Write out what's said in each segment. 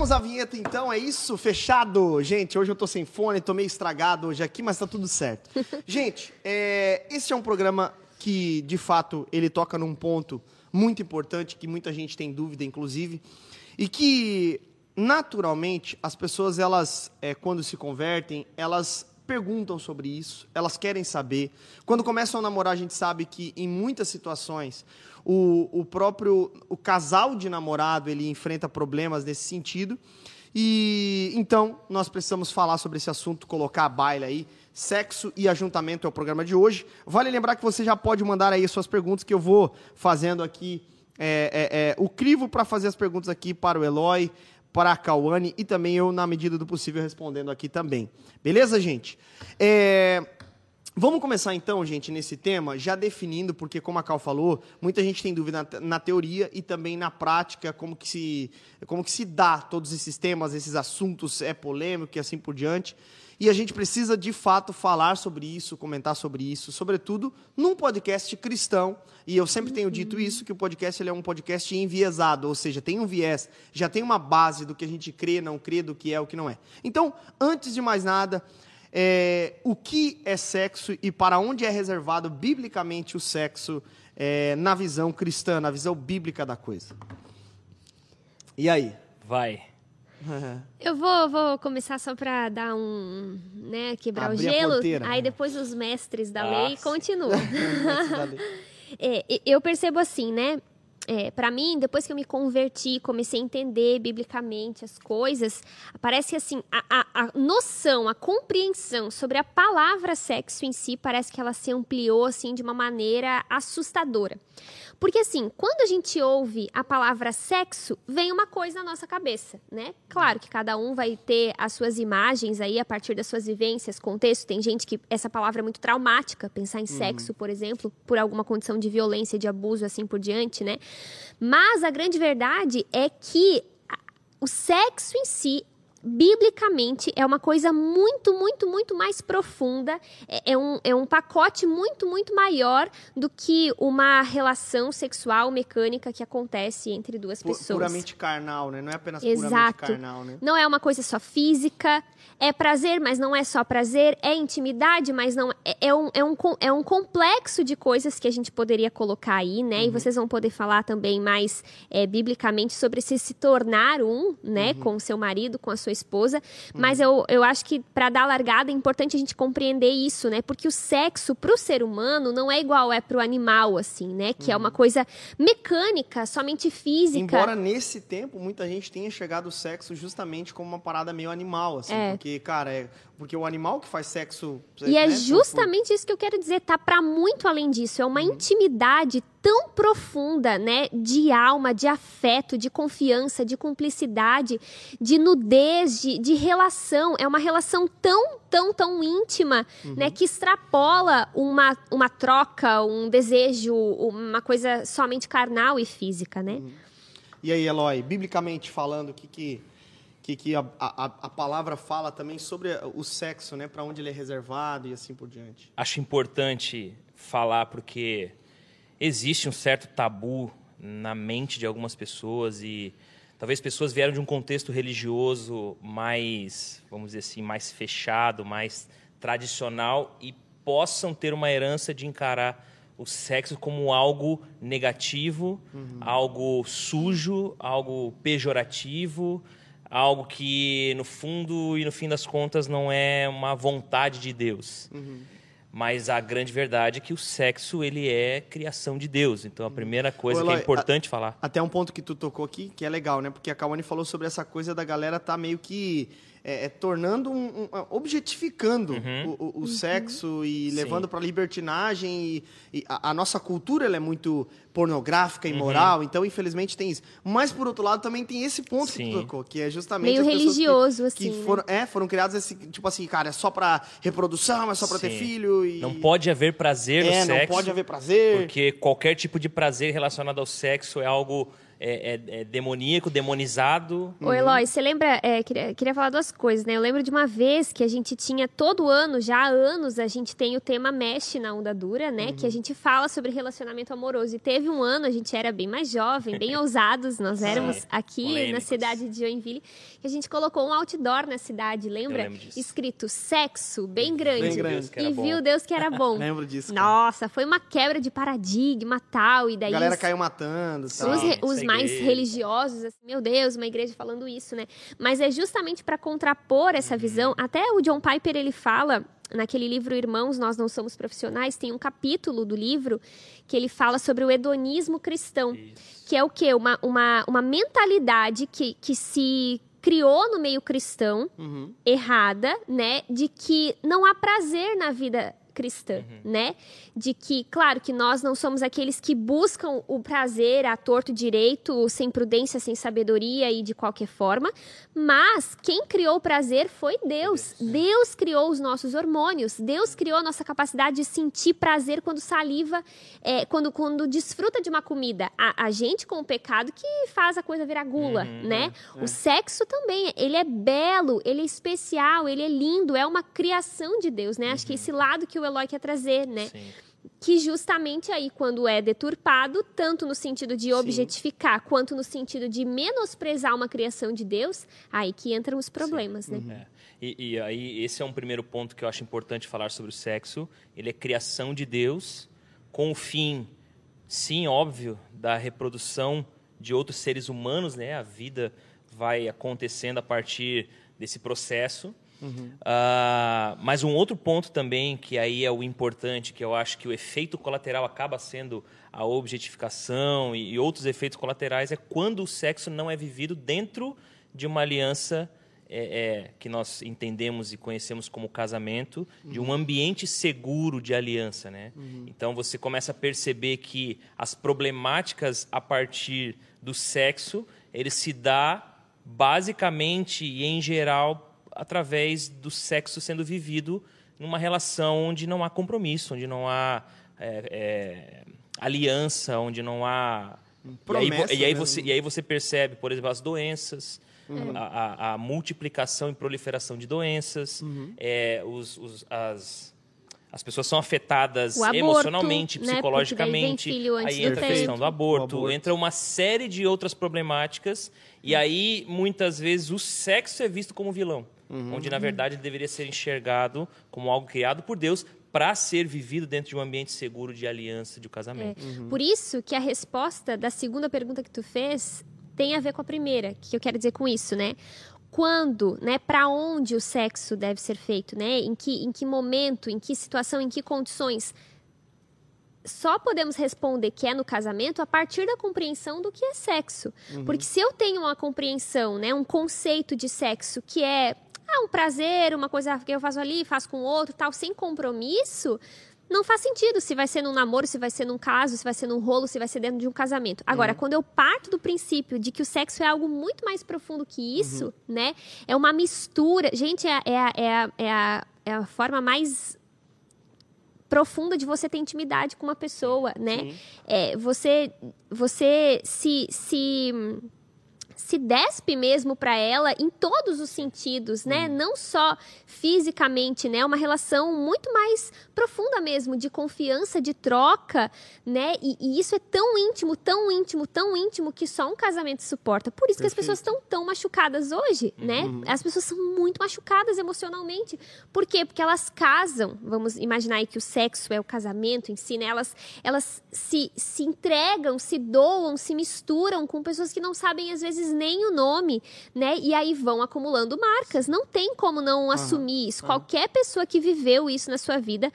Soltamos a vinheta então, é isso? Fechado? Gente, hoje eu tô sem fone, tô meio estragado hoje aqui, mas tá tudo certo. Gente, é, esse é um programa que, de fato, ele toca num ponto muito importante, que muita gente tem dúvida, inclusive, e que, naturalmente, as pessoas, elas, é, quando se convertem, elas perguntam sobre isso, elas querem saber. Quando começam a namorar, a gente sabe que, em muitas situações, o, o próprio o casal de namorado ele enfrenta problemas nesse sentido. E então nós precisamos falar sobre esse assunto, colocar a baila aí. Sexo e ajuntamento é o programa de hoje. Vale lembrar que você já pode mandar aí as suas perguntas que eu vou fazendo aqui é, é, é, o crivo para fazer as perguntas aqui para o Eloy, para a Cauane e também eu, na medida do possível, respondendo aqui também. Beleza, gente? É, Vamos começar então, gente, nesse tema, já definindo, porque como a Cal falou, muita gente tem dúvida na, teoria e também na prática, como que, se, como que se dá todos esses temas, esses assuntos, é polêmico e assim por diante. E a gente precisa, de fato, falar sobre isso, comentar sobre isso, sobretudo num podcast cristão. E eu sempre tenho dito uhum. isso, que o podcast ele é um podcast enviesado, ou seja, tem um viés, já tem uma base do que a gente crê, não crê, do que é, o que não é. Então, antes de mais nada, é, o que é sexo e para onde é reservado biblicamente o sexo é, na visão cristã, na visão bíblica da coisa. E aí? Vai. Eu vou, vou começar só para dar um, né, quebrar Abrir o gelo. Aí depois os mestres da Nossa. lei continuam. é, eu percebo assim, né? é, para mim, depois que eu me converti, comecei a entender biblicamente as coisas, parece que assim, a, a, a, noção, a compreensão sobre a palavra sexo em si, parece que ela se ampliou assim de uma maneira assustadora. Porque assim, quando a gente ouve a palavra sexo, vem uma coisa na nossa cabeça, né? Claro que cada um vai ter as suas imagens aí a partir das suas vivências, contexto. Tem gente que essa palavra é muito traumática, pensar em uhum. sexo, por exemplo, por alguma condição de violência, de abuso, assim por diante, né? Mas a grande verdade é que o sexo em si biblicamente é uma coisa muito, muito, muito mais profunda, é, é, um, é um pacote muito, muito maior do que uma relação sexual mecânica que acontece entre duas pessoas. Puramente carnal, né? Não é apenas Exato. puramente carnal, né? Não é uma coisa só física, é prazer, mas não é só prazer, é intimidade, mas não é, é um, é, um, é um complexo de coisas que a gente poderia colocar aí, né? Uhum. E vocês vão poder falar também mais é, biblicamente sobre se se tornar um, né, uhum. com o seu marido, com a sua esposa. Mas uhum. eu, eu acho que para dar largada é importante a gente compreender isso, né? Porque o sexo para o ser humano não é igual é para o animal, assim, né? Que é uma uhum. coisa mecânica, somente física. Embora nesse tempo muita gente tenha chegado o sexo justamente como uma parada meio animal, assim, é. porque cara, é porque o animal que faz sexo. E é né, é justamente por... isso que eu quero dizer, tá para muito além disso. É uma uhum. intimidade tão profunda, né, de alma, de afeto, de confiança, de cumplicidade, de nudez, de, de relação. É uma relação tão, tão, tão íntima, uhum. né, que extrapola uma, uma troca, um desejo, uma coisa somente carnal e física, né? Uhum. E aí, Eloy, biblicamente falando, o que que que, que a, a, a, palavra fala também sobre o sexo, né? Para onde ele é reservado e assim por diante. Acho importante falar porque existe um certo tabu na mente de algumas pessoas e talvez pessoas vieram de um contexto religioso mais, vamos dizer assim, mais fechado, mais tradicional e possam ter uma herança de encarar o sexo como algo negativo, uhum. algo sujo, algo pejorativo, algo que no fundo e no fim das contas não é uma vontade de Deus. Uhum. Mas a grande verdade é que o sexo ele é criação de Deus. Então a primeira coisa Ô, Eloy, que é importante a, falar. Até um ponto que tu tocou aqui que é legal, né? Porque a Kawane falou sobre essa coisa da galera tá meio que é, é, tornando um, um objetificando uhum. o, o, o, sexo e Sim. levando para libertinagem e, e a, a, nossa cultura ela é muito pornográfica e moral uhum. então infelizmente tem isso mas por outro lado também tem esse ponto Sim. que tu tocou que é justamente meio religioso que, assim que né? foram é foram criados esse tipo assim cara é só para reprodução é só para ter filho e não pode haver prazer no é, sexo não pode haver prazer porque qualquer tipo de prazer relacionado ao sexo é algo é, é, é demoníaco, demonizado. Ô, Eloy, você lembra? É, queria, queria falar duas coisas, né? Eu lembro de uma vez que a gente tinha, todo ano, já há anos, a gente tem o tema Mexe na Onda Dura, né? Uhum. Que a gente fala sobre relacionamento amoroso. E teve um ano, a gente era bem mais jovem, bem ousados, nós éramos aqui Polêmicos. na cidade de Joinville, que a gente colocou um outdoor na cidade, lembra? Escrito sexo, bem grande. Bem grande. E bom. viu Deus que era bom. lembro disso. Cara. Nossa, foi uma quebra de paradigma tal. E daí. A galera caiu matando. Tal. Os, os mais religiosos, assim, meu Deus, uma igreja falando isso, né? Mas é justamente para contrapor essa uhum. visão. Até o John Piper ele fala naquele livro Irmãos, Nós Não Somos Profissionais, tem um capítulo do livro que ele fala sobre o hedonismo cristão. Isso. Que é o quê? Uma, uma, uma mentalidade que, que se criou no meio cristão, uhum. errada, né? De que não há prazer na vida cristã, uhum. né? De que, claro, que nós não somos aqueles que buscam o prazer a torto direito, sem prudência, sem sabedoria e de qualquer forma, mas quem criou o prazer foi Deus. Deus, Deus criou os nossos hormônios, Deus criou a nossa capacidade de sentir prazer quando saliva, é, quando, quando desfruta de uma comida. A, a, gente com o pecado que faz a coisa virar gula, uhum, né? É. O sexo também, ele é belo, ele é especial, ele é lindo, é uma criação de Deus, né? Uhum. Acho que uhum. esse lado que o Eloy quer trazer, né? Sim. Que justamente aí, quando é deturpado, tanto no sentido de objetificar, Sim. quanto no sentido de menosprezar uma criação de Deus, aí que entram os problemas, Sim. né? É. E, e, aí, esse é um primeiro ponto que eu acho importante falar sobre o sexo. Ele é criação de Deus, com o fim, sim, óbvio, da reprodução de outros seres humanos, né? A vida vai acontecendo a partir desse processo. Uhum. Uh, mas um outro ponto também, que aí é o importante, que eu acho que o efeito colateral acaba sendo a objetificação e, e outros efeitos colaterais, é quando o sexo não é vivido dentro de uma aliança é, é, que nós entendemos e conhecemos como casamento, uhum. de um ambiente seguro de aliança. Né? Uhum. Então você começa a perceber que as problemáticas a partir do sexo, ele se dá basicamente e em geral através do sexo sendo vivido numa relação onde não há compromisso, onde não há é, é, aliança, onde não há Promessa, e, aí, e, aí você, e aí você percebe, por exemplo, as doenças, uhum. a, a, a, multiplicação e proliferação de doenças, uhum. é, os, os, as, as pessoas são afetadas aborto, emocionalmente, né? psicologicamente. Aí entra a questão do aborto, aborto, entra uma série de outras problemáticas. E aí, muitas vezes, o sexo é visto como vilão uhum. onde na verdade ele deveria ser enxergado como algo criado por Deus para ser vivido dentro de um ambiente seguro de aliança, de um casamento. É. Uhum. Por isso que a resposta da segunda pergunta que tu fez tem a ver com a primeira, que eu quero dizer com isso, né? Quando, né, para onde o sexo deve ser feito, né? Em que, em que momento, em que situação, em que condições? só podemos responder que é no casamento a partir da compreensão do que é sexo. Uhum. Porque se eu tenho uma compreensão, né, um conceito de sexo que é ah, um prazer, uma coisa que eu faço ali, faço com outro, tal, sem compromisso, não faz sentido se vai ser num namoro, se vai ser num caso, se vai ser num rolo, se vai ser dentro de um casamento. Agora, uhum. quando eu parto do princípio de que o sexo é algo muito mais profundo que isso, uhum. né? É uma mistura. Gente, é, é, é, é, a, é a forma mais profunda de você ter intimidade com uma pessoa, né? É, você, você se, se se despe mesmo para ela em todos os sentidos, né? Não só fisicamente, né? Uma relação muito mais profunda mesmo de confiança, de troca, né? E, e isso é tão íntimo, tão íntimo, tão íntimo que só um casamento suporta. Por isso Perfeito. que as pessoas estão tão machucadas hoje, né? Uhum. As pessoas são muito machucadas emocionalmente. Por quê? Porque elas casam. Vamos imaginar aí que o sexo é o casamento em si, né? Elas, elas se, se entregam, se doam, se misturam com pessoas que não sabem às vezes nem o nome, né? E aí vão acumulando marcas. Não tem como não uhum. assumir isso. Uhum. Qualquer pessoa que viveu isso na sua vida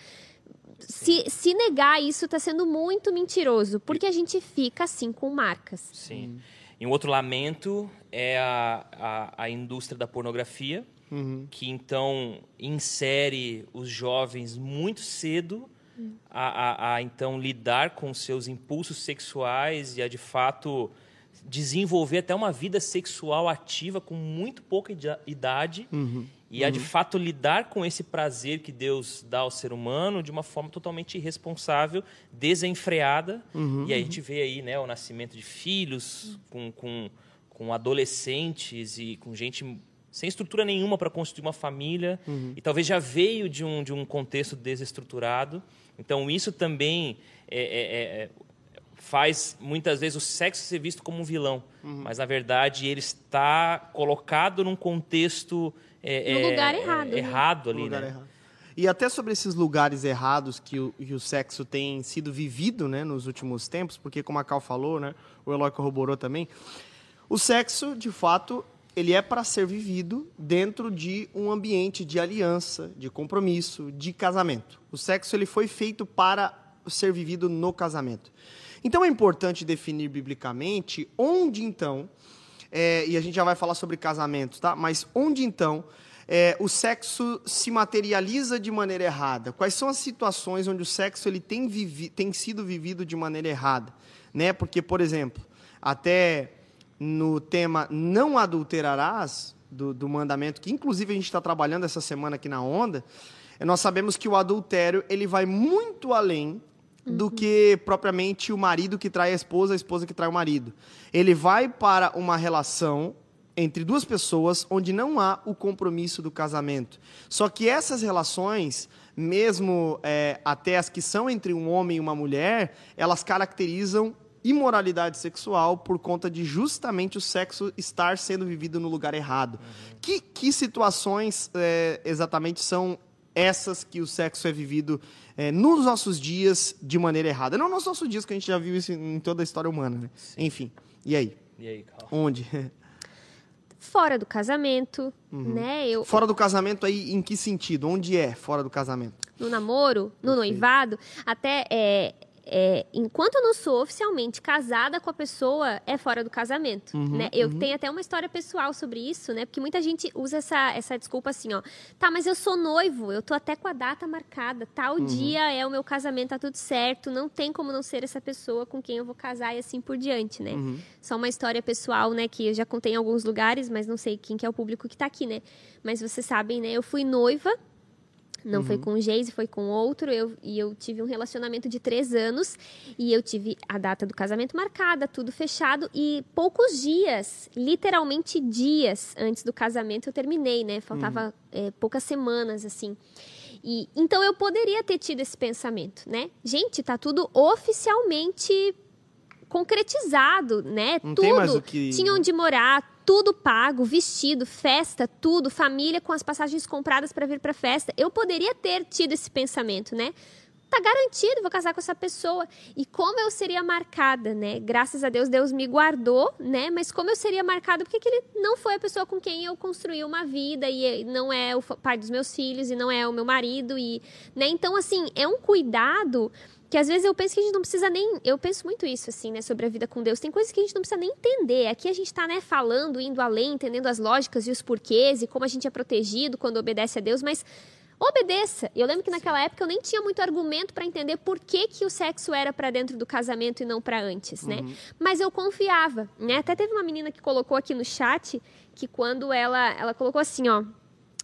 se, se, negar isso está sendo muito mentiroso, porque a gente fica assim com marcas. Sim. E um outro lamento é a, a, a indústria da pornografia, uhum. que então insere os jovens muito cedo uhum. a, a, a, então lidar com seus impulsos sexuais e a de fato desenvolver até uma vida sexual ativa com muito pouca idade. Uhum. e uhum. a de uhum. fato lidar com esse prazer que Deus dá ao ser humano de uma forma totalmente irresponsável, desenfreada. Uhum, e aí a gente vê aí né, o nascimento de filhos com, com, com adolescentes e com gente sem estrutura nenhuma para construir uma família uhum. e talvez já veio de um, de um contexto desestruturado. Então isso também é, é, é, faz muitas vezes o sexo ser visto como um vilão, uhum. mas na verdade ele está colocado num contexto é, no lugar é, errado, é, errado ali, né? Errado. E até sobre esses lugares errados que o, que o sexo tem sido vivido, né, nos últimos tempos, porque como a Cal falou, né, o Eloy corroborou também, o sexo, de fato, ele é para ser vivido dentro de um ambiente de aliança, de compromisso, de casamento. O sexo ele foi feito para ser vivido no casamento. Então é importante definir biblicamente onde então, é, e a gente já vai falar sobre casamentos, tá? Mas onde então é, o sexo se materializa de maneira errada? Quais são as situações onde o sexo ele tem, vivi tem sido vivido de maneira errada? Né? Porque, por exemplo, até no tema não adulterarás, do, do mandamento, que inclusive a gente está trabalhando essa semana aqui na Onda, nós sabemos que o adultério ele vai muito além do que propriamente o marido que trai a esposa, a esposa que trai o marido. Ele vai para uma relação entre duas pessoas onde não há o compromisso do casamento. Só que essas relações, mesmo é, até as que são entre um homem e uma mulher, elas caracterizam imoralidade sexual por conta de justamente o sexo estar sendo vivido no lugar errado. Uhum. Que, que situações é, exatamente são essas que o sexo é vivido é, nos nossos dias de maneira errada. Não nos nossos dias, que a gente já viu isso em toda a história humana. Né? Enfim, e aí? E aí, Carl? Onde? Fora do casamento, uhum. né? Eu... Fora do casamento aí, em que sentido? Onde é fora do casamento? No namoro, no Perfeito. noivado, até é, é, enquanto eu não sou oficialmente casada com a pessoa, é fora do casamento, uhum, né? Eu uhum. tenho até uma história pessoal sobre isso, né? Porque muita gente usa essa, essa desculpa assim, ó. Tá, mas eu sou noivo, eu tô até com a data marcada, tal uhum. dia é o meu casamento, tá tudo certo, não tem como não ser essa pessoa com quem eu vou casar e assim por diante, né? Uhum. Só uma história pessoal, né? Que eu já contei em alguns lugares, mas não sei quem que é o público que tá aqui, né? Mas vocês sabem, né? Eu fui noiva não uhum. foi com o Geise, foi com outro. Eu, e eu tive um relacionamento de três anos. E eu tive a data do casamento marcada, tudo fechado. E poucos dias, literalmente dias antes do casamento, eu terminei, né? Faltava uhum. é, poucas semanas, assim. E, então eu poderia ter tido esse pensamento, né? Gente, tá tudo oficialmente concretizado, né? Não tudo. Que... Tinha onde morar, tudo pago, vestido, festa, tudo, família com as passagens compradas para vir para festa. Eu poderia ter tido esse pensamento, né? Tá garantido, vou casar com essa pessoa. E como eu seria marcada, né? Graças a Deus, Deus me guardou, né? Mas como eu seria marcada, porque ele não foi a pessoa com quem eu construí uma vida e não é o pai dos meus filhos e não é o meu marido e, né? Então, assim, é um cuidado que às vezes eu penso que a gente não precisa nem. Eu penso muito isso, assim, né, sobre a vida com Deus. Tem coisas que a gente não precisa nem entender. Aqui a gente está, né, falando, indo além, entendendo as lógicas e os porquês e como a gente é protegido quando obedece a Deus, mas obedeça. Eu lembro que naquela época eu nem tinha muito argumento para entender por que, que o sexo era para dentro do casamento e não para antes, né? Uhum. Mas eu confiava, né? Até teve uma menina que colocou aqui no chat que quando ela ela colocou assim, ó,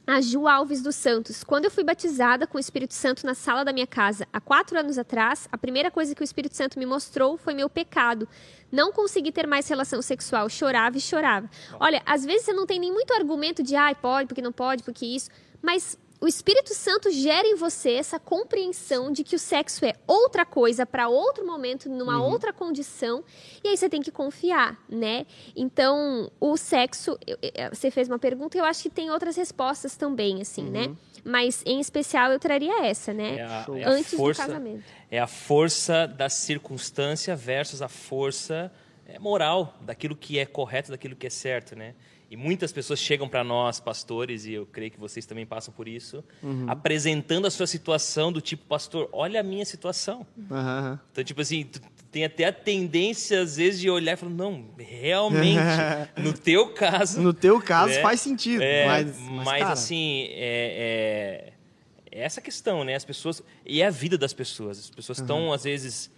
a Ju Alves dos Santos. Quando eu fui batizada com o Espírito Santo na sala da minha casa, há quatro anos atrás, a primeira coisa que o Espírito Santo me mostrou foi meu pecado. Não consegui ter mais relação sexual. Chorava e chorava. Olha, às vezes você não tem nem muito argumento de, ai, pode, porque não pode, porque isso. Mas o Espírito Santo gera em você essa compreensão de que o sexo é outra coisa para outro momento, numa uhum. outra condição, e aí você tem que confiar, né? Então, o sexo, você fez uma pergunta, eu acho que tem outras respostas também, assim, né? uhum. né? Mas em especial eu traria essa, né? É a, é Antes força, do casamento. É a força da circunstância versus a força é, moral daquilo que é correto, daquilo que é certo, né? E muitas pessoas chegam para nós, pastores, e eu creio que vocês também passam por isso, uhum. apresentando a sua situação do tipo, pastor, olha a minha situação. Uhum. Então, tipo assim, tem até a tendência, às vezes, de olhar e falar, não, realmente, no teu caso... No teu caso é, faz sentido, é, mas... Mas, mas assim, é, é, é, essa questão, né? As pessoas... E é a vida das pessoas. As pessoas estão, uhum. às vezes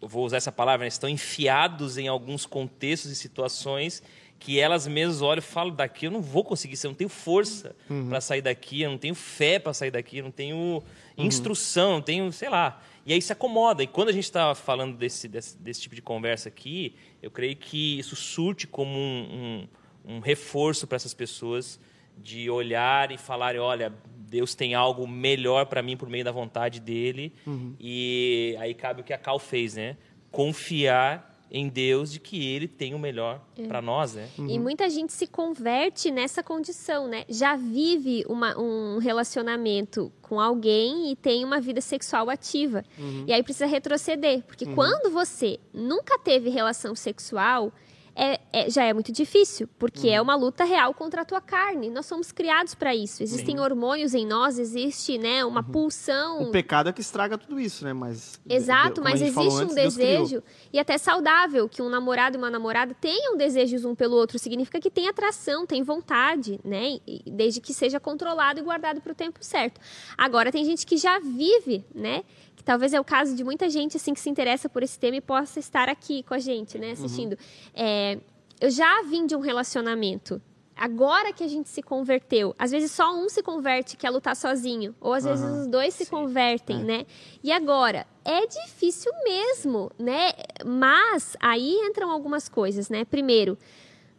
vou usar essa palavra, né, estão enfiados em alguns contextos e situações que elas mesmas olham e falam daqui eu não vou conseguir, eu não tenho força uhum. para sair daqui, eu não tenho fé para sair daqui, eu não tenho uhum. instrução, não tenho, sei lá. E aí se acomoda. E quando a gente está falando desse, desse, desse, tipo de conversa aqui, eu creio que isso surte como um, um, um reforço para essas pessoas de olhar e falarem, olha, Deus tem algo melhor para mim por meio da vontade dele. Uhum. E aí cabe o que a Cal fez, né? Confiar em Deus de que Ele tem o melhor é. para nós, né? Uhum. E muita gente se converte nessa condição, né? Já vive uma, um relacionamento com alguém e tem uma vida sexual ativa. Uhum. E aí precisa retroceder, porque uhum. quando você nunca teve relação sexual é, é, já é muito difícil, porque uhum. é uma luta real contra a tua carne. Nós somos criados para isso. Existem Sim. hormônios em nós, existe né, uma uhum. pulsão. O pecado é que estraga tudo isso, né? Mas, Exato, mas existe um desejo, e até saudável, que um namorado e uma namorada tenham desejos um pelo outro. Significa que tem atração, tem vontade, né? Desde que seja controlado e guardado para o tempo certo. Agora, tem gente que já vive, né? Que talvez é o caso de muita gente assim que se interessa por esse tema e possa estar aqui com a gente, né, assistindo. Uhum. É, eu já vim de um relacionamento. Agora que a gente se converteu, às vezes só um se converte, que é lutar sozinho, ou às uhum. vezes os dois se Sim. convertem, é. né? E agora é difícil mesmo, né? Mas aí entram algumas coisas, né? Primeiro,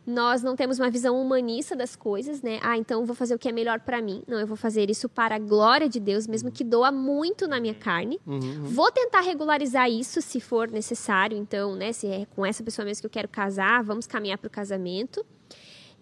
nós não temos uma visão humanista das coisas, né? Ah, então vou fazer o que é melhor para mim. Não, eu vou fazer isso para a glória de Deus, mesmo que doa muito na minha carne. Uhum, uhum. Vou tentar regularizar isso se for necessário, então, né? Se é com essa pessoa mesmo que eu quero casar, vamos caminhar para o casamento.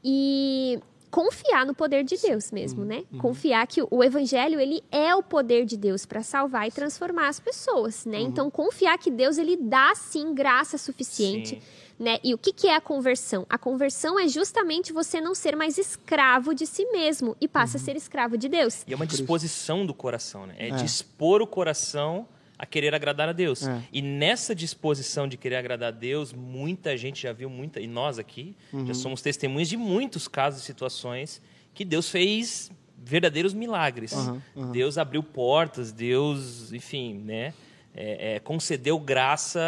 E confiar no poder de Deus mesmo, uhum, né? Uhum. Confiar que o evangelho ele é o poder de Deus para salvar e transformar as pessoas, né? Uhum. Então confiar que Deus ele dá sim graça suficiente. Sim né? E o que, que é a conversão? A conversão é justamente você não ser mais escravo de si mesmo e passa uhum. a ser escravo de Deus. E é uma disposição do coração, né? É, é. dispor o coração a querer agradar a Deus. É. E nessa disposição de querer agradar a Deus, muita gente já viu, muita, e nós aqui uhum. já somos testemunhas de muitos casos e situações que Deus fez verdadeiros milagres. Uhum, uhum. Deus abriu portas, Deus, enfim, né? É, é, concedeu graça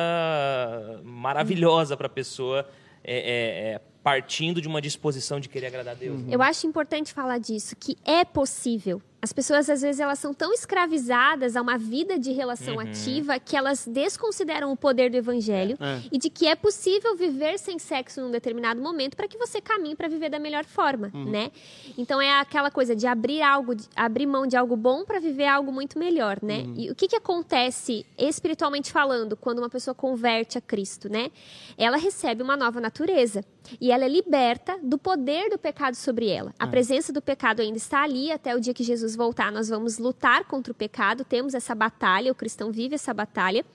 maravilhosa para a pessoa é, é, é, partindo de uma disposição de querer agradar a Deus. Eu acho importante falar disso, que é possível as pessoas, às vezes, elas são tão escravizadas a uma vida de relação uhum. ativa que elas desconsideram o poder do evangelho é. e de que é possível viver sem sexo num determinado momento para que você caminhe para viver da melhor forma, uhum. né? Então, é aquela coisa de abrir algo, de, abrir mão de algo bom para viver algo muito melhor, né? Uhum. E o que, que acontece, espiritualmente falando, quando uma pessoa converte a Cristo, né? Ela recebe uma nova natureza e ela é liberta do poder do pecado sobre ela. A é. presença do pecado ainda está ali até o dia que Jesus voltar, nós vamos lutar contra o pecado, temos essa batalha, o cristão vive essa batalha,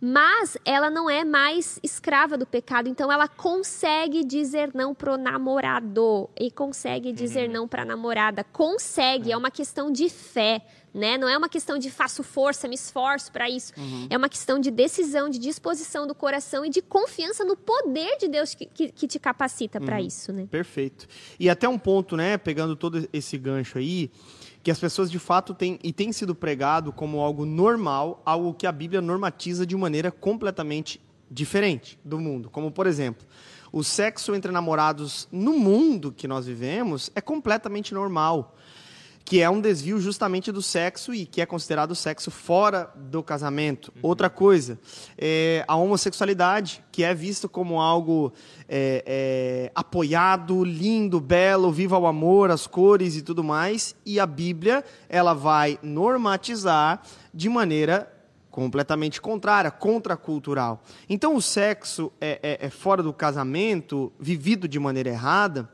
mas ela não é mais escrava do pecado, então ela consegue dizer não pro namorado e consegue dizer uhum. não para a namorada, consegue, é uma questão de fé. Né? Não é uma questão de faço força, me esforço para isso. Uhum. É uma questão de decisão, de disposição do coração e de confiança no poder de Deus que, que, que te capacita uhum. para isso, né? Perfeito. E até um ponto, né? Pegando todo esse gancho aí, que as pessoas de fato têm e tem sido pregado como algo normal, algo que a Bíblia normatiza de maneira completamente diferente do mundo. Como, por exemplo, o sexo entre namorados no mundo que nós vivemos é completamente normal que é um desvio justamente do sexo e que é considerado sexo fora do casamento. Uhum. Outra coisa, é a homossexualidade, que é visto como algo é, é, apoiado, lindo, belo, viva o amor, as cores e tudo mais, e a Bíblia ela vai normatizar de maneira completamente contrária, contracultural. Então, o sexo é, é, é fora do casamento, vivido de maneira errada,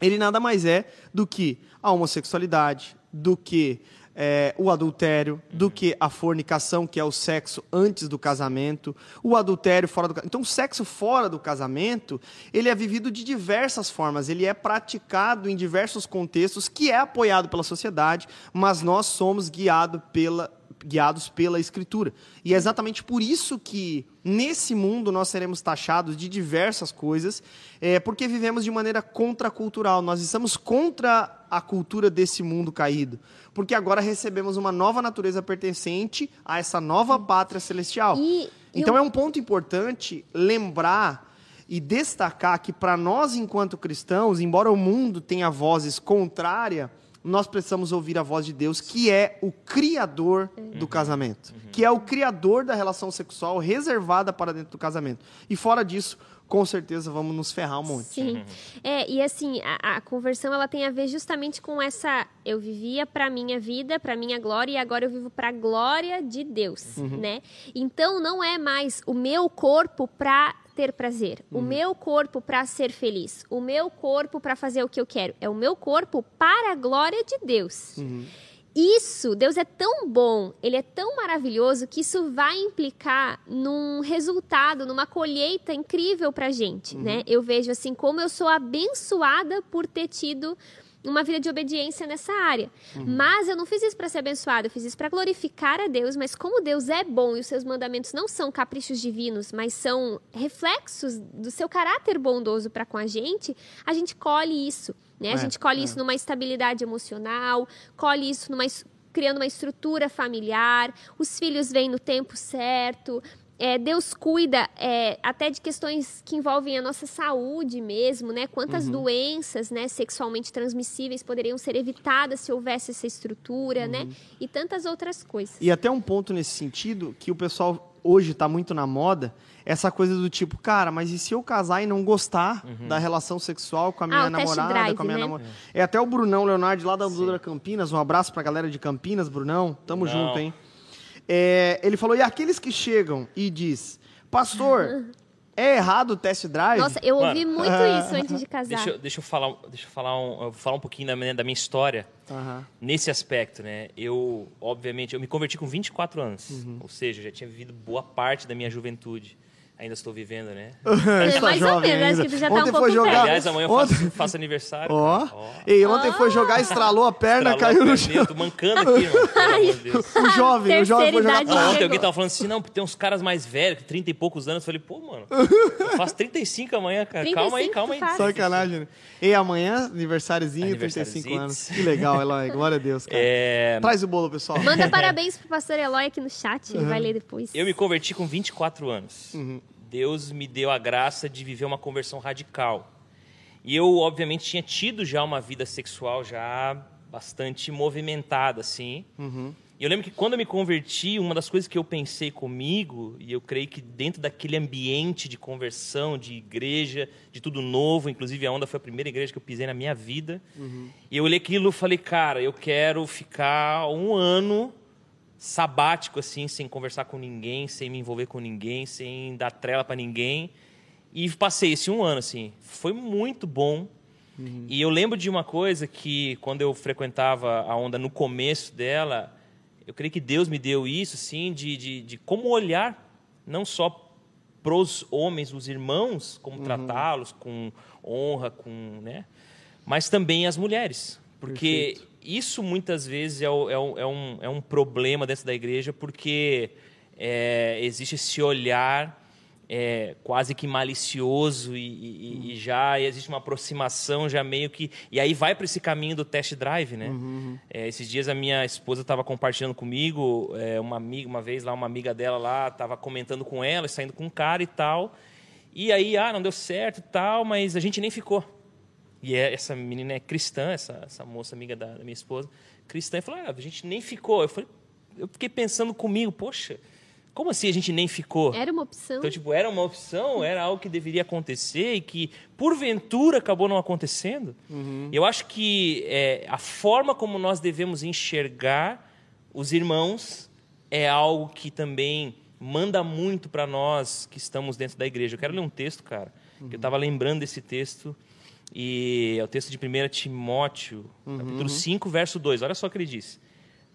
ele nada mais é do que a homossexualidade, do que é, o adultério, do que a fornicação, que é o sexo antes do casamento, o adultério fora do. Então, o sexo fora do casamento, ele é vivido de diversas formas, ele é praticado em diversos contextos, que é apoiado pela sociedade, mas nós somos guiados pela guiados pela Escritura. E é exatamente por isso que nesse mundo nós seremos taxados de diversas coisas, é, porque vivemos de maneira contracultural. Nós estamos contra a cultura desse mundo caído, porque agora recebemos uma nova natureza pertencente a essa nova pátria celestial. E, então eu... é um ponto importante lembrar e destacar que para nós enquanto cristãos, embora o mundo tenha vozes contrárias nós precisamos ouvir a voz de Deus, que é o criador do casamento, que é o criador da relação sexual reservada para dentro do casamento. E fora disso, com certeza vamos nos ferrar um monte. Sim. É, e assim, a, a, conversão ela tem a ver justamente com essa eu vivia para minha vida, para minha glória e agora eu vivo para a glória de Deus, uhum. né? Então não é mais o meu corpo para ter prazer, uhum. o meu corpo para ser feliz, o meu corpo para fazer o que eu quero. É o meu corpo para a glória de Deus. Uhum. Isso, Deus é tão bom, ele é tão maravilhoso que isso vai implicar num resultado, numa colheita incrível pra gente, uhum. né? Eu vejo assim como eu sou abençoada por ter tido uma vida de obediência nessa área. Uhum. Mas eu não fiz isso para ser abençoado, eu fiz isso para glorificar a Deus. Mas como Deus é bom e os seus mandamentos não são caprichos divinos, mas são reflexos do seu caráter bondoso para com a gente, a gente colhe isso. Né? A é, gente colhe é. isso numa estabilidade emocional, colhe isso numa criando uma estrutura familiar, os filhos vêm no tempo certo, é, Deus cuida é, até de questões que envolvem a nossa saúde mesmo, né? Quantas uhum. doenças, né, sexualmente transmissíveis poderiam ser evitadas se houvesse essa estrutura, né? uhum. né? E tantas outras coisas. E até um ponto nesse sentido que o pessoal hoje está muito na moda, essa coisa do tipo, cara, mas e se eu casar e não gostar uhum. da relação sexual com a minha ah, namorada, drive, com a minha né? namorada? É. é até o Brunão Leonardo lá da Dudra Campinas, um abraço pra galera de Campinas, Brunão, tamo não. junto, hein? É, ele falou, e aqueles que chegam e diz, pastor, é errado o test drive? Nossa, eu ouvi Mano, muito isso antes de casar. Deixa, deixa eu falar, deixa eu falar, um, eu falar um pouquinho da minha, da minha história uhum. nesse aspecto, né? Eu, obviamente, eu me converti com 24 anos, uhum. ou seja, já tinha vivido boa parte da minha juventude. Ainda estou vivendo, né? é, mais ou menos, acho que tu já tá ontem tá um pouco jogar... Aliás, amanhã eu faço, ontem... faço aniversário. Ó. Oh. Oh. E ontem oh. foi jogar, estralou a perna, estralou caiu no chão. Tô mancando aqui, mano. Ai, o jovem, o jovem foi jogar. Ah, ontem alguém tava falando assim, não, tem uns caras mais velhos, 30 e poucos anos. Eu falei, pô, mano, eu faço 35 amanhã, cara. 35 calma aí, calma aí. Sacanagem, né? E amanhã, aniversáriozinho, 35 anos. Que legal, Eloy. Glória a Deus, cara. É... Traz o bolo, pessoal. Manda parabéns pro pastor Eloy aqui no chat, ele vai ler depois. Eu me converti com 24 anos. Uhum. Deus me deu a graça de viver uma conversão radical. E eu, obviamente, tinha tido já uma vida sexual já bastante movimentada, assim. Uhum. E eu lembro que quando eu me converti, uma das coisas que eu pensei comigo, e eu creio que dentro daquele ambiente de conversão, de igreja, de tudo novo, inclusive a Onda foi a primeira igreja que eu pisei na minha vida, uhum. e eu olhei aquilo e falei, cara, eu quero ficar um ano sabático, assim, sem conversar com ninguém, sem me envolver com ninguém, sem dar trela para ninguém. E passei esse um ano, assim. Foi muito bom. Uhum. E eu lembro de uma coisa que, quando eu frequentava a onda no começo dela, eu creio que Deus me deu isso, assim, de, de, de como olhar, não só pros homens, os irmãos, como uhum. tratá-los com honra, com, né? Mas também as mulheres. Porque Perfeito isso muitas vezes é, o, é, o, é, um, é um problema dentro da igreja, porque é, existe esse olhar é, quase que malicioso e, e, e, já existe uma aproximação já meio que e aí vai para esse caminho do test drive né uhum. é, esses dias a minha esposa estava compartilhando comigo é, uma amiga uma vez lá uma amiga dela lá estava comentando com ela saindo com um cara e tal e aí ah não deu certo e tal mas a gente nem ficou e é, essa menina é cristã, essa, essa moça amiga da, da minha esposa, cristã, e falou: ah, a gente nem ficou. Eu, falei, eu fiquei pensando comigo, poxa, como assim a gente nem ficou? Era uma opção. Então, tipo, era uma opção, era algo que deveria acontecer e que, porventura, acabou não acontecendo. Uhum. Eu acho que é, a forma como nós devemos enxergar os irmãos é algo que também manda muito para nós que estamos dentro da igreja. Eu quero ler um texto, cara, uhum. que eu estava lembrando desse texto e é o texto de 1 Timóteo, uhum. capítulo 5, verso 2. Olha só o que ele diz.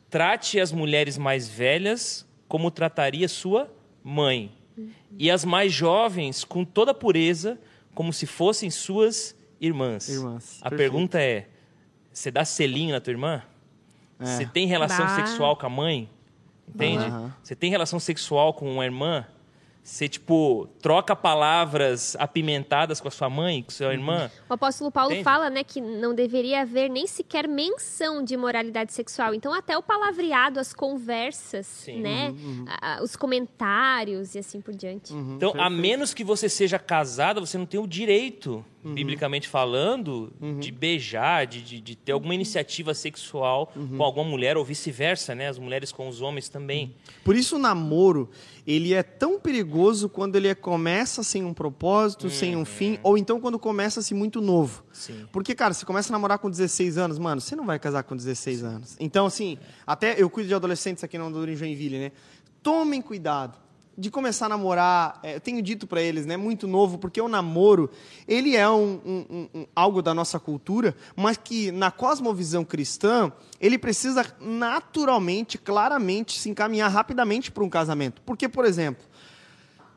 Trate as mulheres mais velhas como trataria sua mãe, uhum. e as mais jovens com toda pureza, como se fossem suas irmãs. irmãs. A Perfeito. pergunta é: você dá selinho na tua irmã? É. Você tem relação bah. sexual com a mãe? Entende? Uhum. Você tem relação sexual com uma irmã, você, tipo, troca palavras apimentadas com a sua mãe, com sua irmã. O apóstolo Paulo Entende? fala, né, que não deveria haver nem sequer menção de moralidade sexual. Então, até o palavreado, as conversas, Sim. né, uhum, uhum. os comentários e assim por diante. Uhum, então, perfeito. a menos que você seja casada, você não tem o direito uhum. biblicamente falando, uhum. de beijar, de, de, de, ter alguma iniciativa sexual uhum. com alguma mulher, ou vice-versa, né? As mulheres com os homens também. Uhum. Por isso o namoro, ele é tão perigoso quando ele começa sem um propósito, sem um fim, uhum. ou então quando começa-se muito novo. Sim. Porque, cara, você começa a namorar com 16 anos, mano, você não vai casar com 16 anos. Então, assim, até eu cuido de adolescentes aqui no Andorra em Joinville, né? Tomem cuidado de começar a namorar, é, eu tenho dito para eles, né, muito novo, porque o namoro, ele é um, um, um, algo da nossa cultura, mas que na cosmovisão cristã, ele precisa naturalmente, claramente, se encaminhar rapidamente para um casamento. Porque, por exemplo,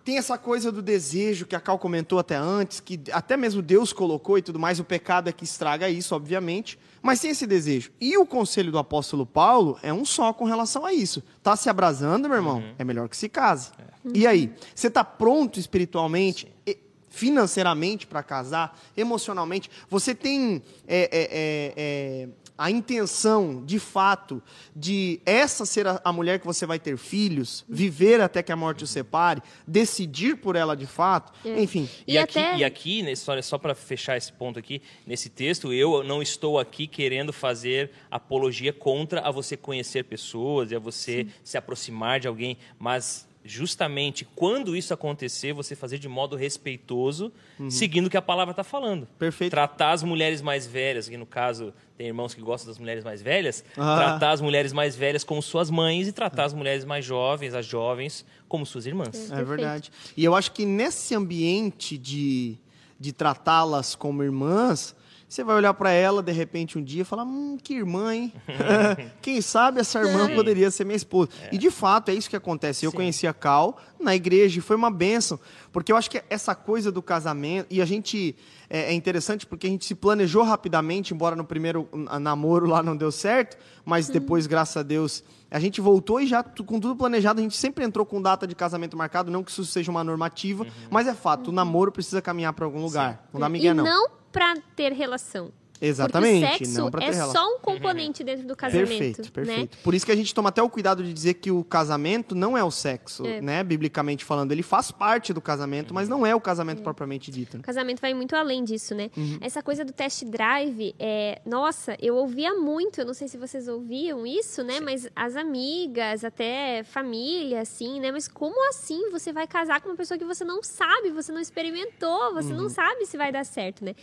tem essa coisa do desejo que a Cal comentou até antes, que até mesmo Deus colocou e tudo mais, o pecado é que estraga isso, obviamente, mas tem esse desejo. E o conselho do apóstolo Paulo é um só com relação a isso. Tá se abrasando, meu irmão? Uhum. É melhor que se case. É. E aí, você está pronto espiritualmente? Sim financeiramente para casar, emocionalmente, você tem é, é, é, é a intenção, de fato, de essa ser a, a, mulher que você vai ter filhos, viver até que a morte o separe, decidir por ela de fato, é. enfim. E, e, aqui, até... e aqui, nesse, só, só para fechar esse ponto aqui, nesse texto, eu não estou aqui querendo fazer apologia contra a você conhecer pessoas e a você Sim. se aproximar de alguém, mas justamente quando isso acontecer, você fazer de modo respeitoso, uhum. seguindo o que a palavra está falando. Perfeito. Tratar as mulheres mais velhas, que no caso tem irmãos que gostam das mulheres mais velhas, ah. tratar as mulheres mais velhas como suas mães e tratar as mulheres mais jovens, as jovens, como suas irmãs. É, é verdade. E eu acho que nesse ambiente de, de tratá-las como irmãs, você vai olhar para ela, de repente, um dia e falar: hum, que irmã, hein? Quem sabe essa irmã poderia ser minha esposa. É. E de fato, é isso que acontece. Eu Sim. conheci a Cal na igreja e foi uma benção. Porque eu acho que essa coisa do casamento. E a gente. É, é interessante porque a gente se planejou rapidamente, embora no primeiro namoro lá não deu certo, mas uhum. depois, graças a Deus. A gente voltou e já com tudo planejado, a gente sempre entrou com data de casamento marcado, não que isso seja uma normativa, uhum. mas é fato, uhum. o namoro precisa caminhar para algum lugar. Sim. Não dá migué, não. E não para ter relação. Exatamente. Porque sexo não é relação. só um componente dentro do casamento. Perfeito, né? perfeito. Né? Por isso que a gente toma até o cuidado de dizer que o casamento não é o sexo, é. né? Biblicamente falando. Ele faz parte do casamento, mas não é o casamento é. propriamente dito. O casamento vai muito além disso, né? Uhum. Essa coisa do test drive, é... nossa, eu ouvia muito, eu não sei se vocês ouviam isso, né? Sim. Mas as amigas, até família, assim, né? Mas como assim você vai casar com uma pessoa que você não sabe, você não experimentou, você uhum. não sabe se vai dar certo, né?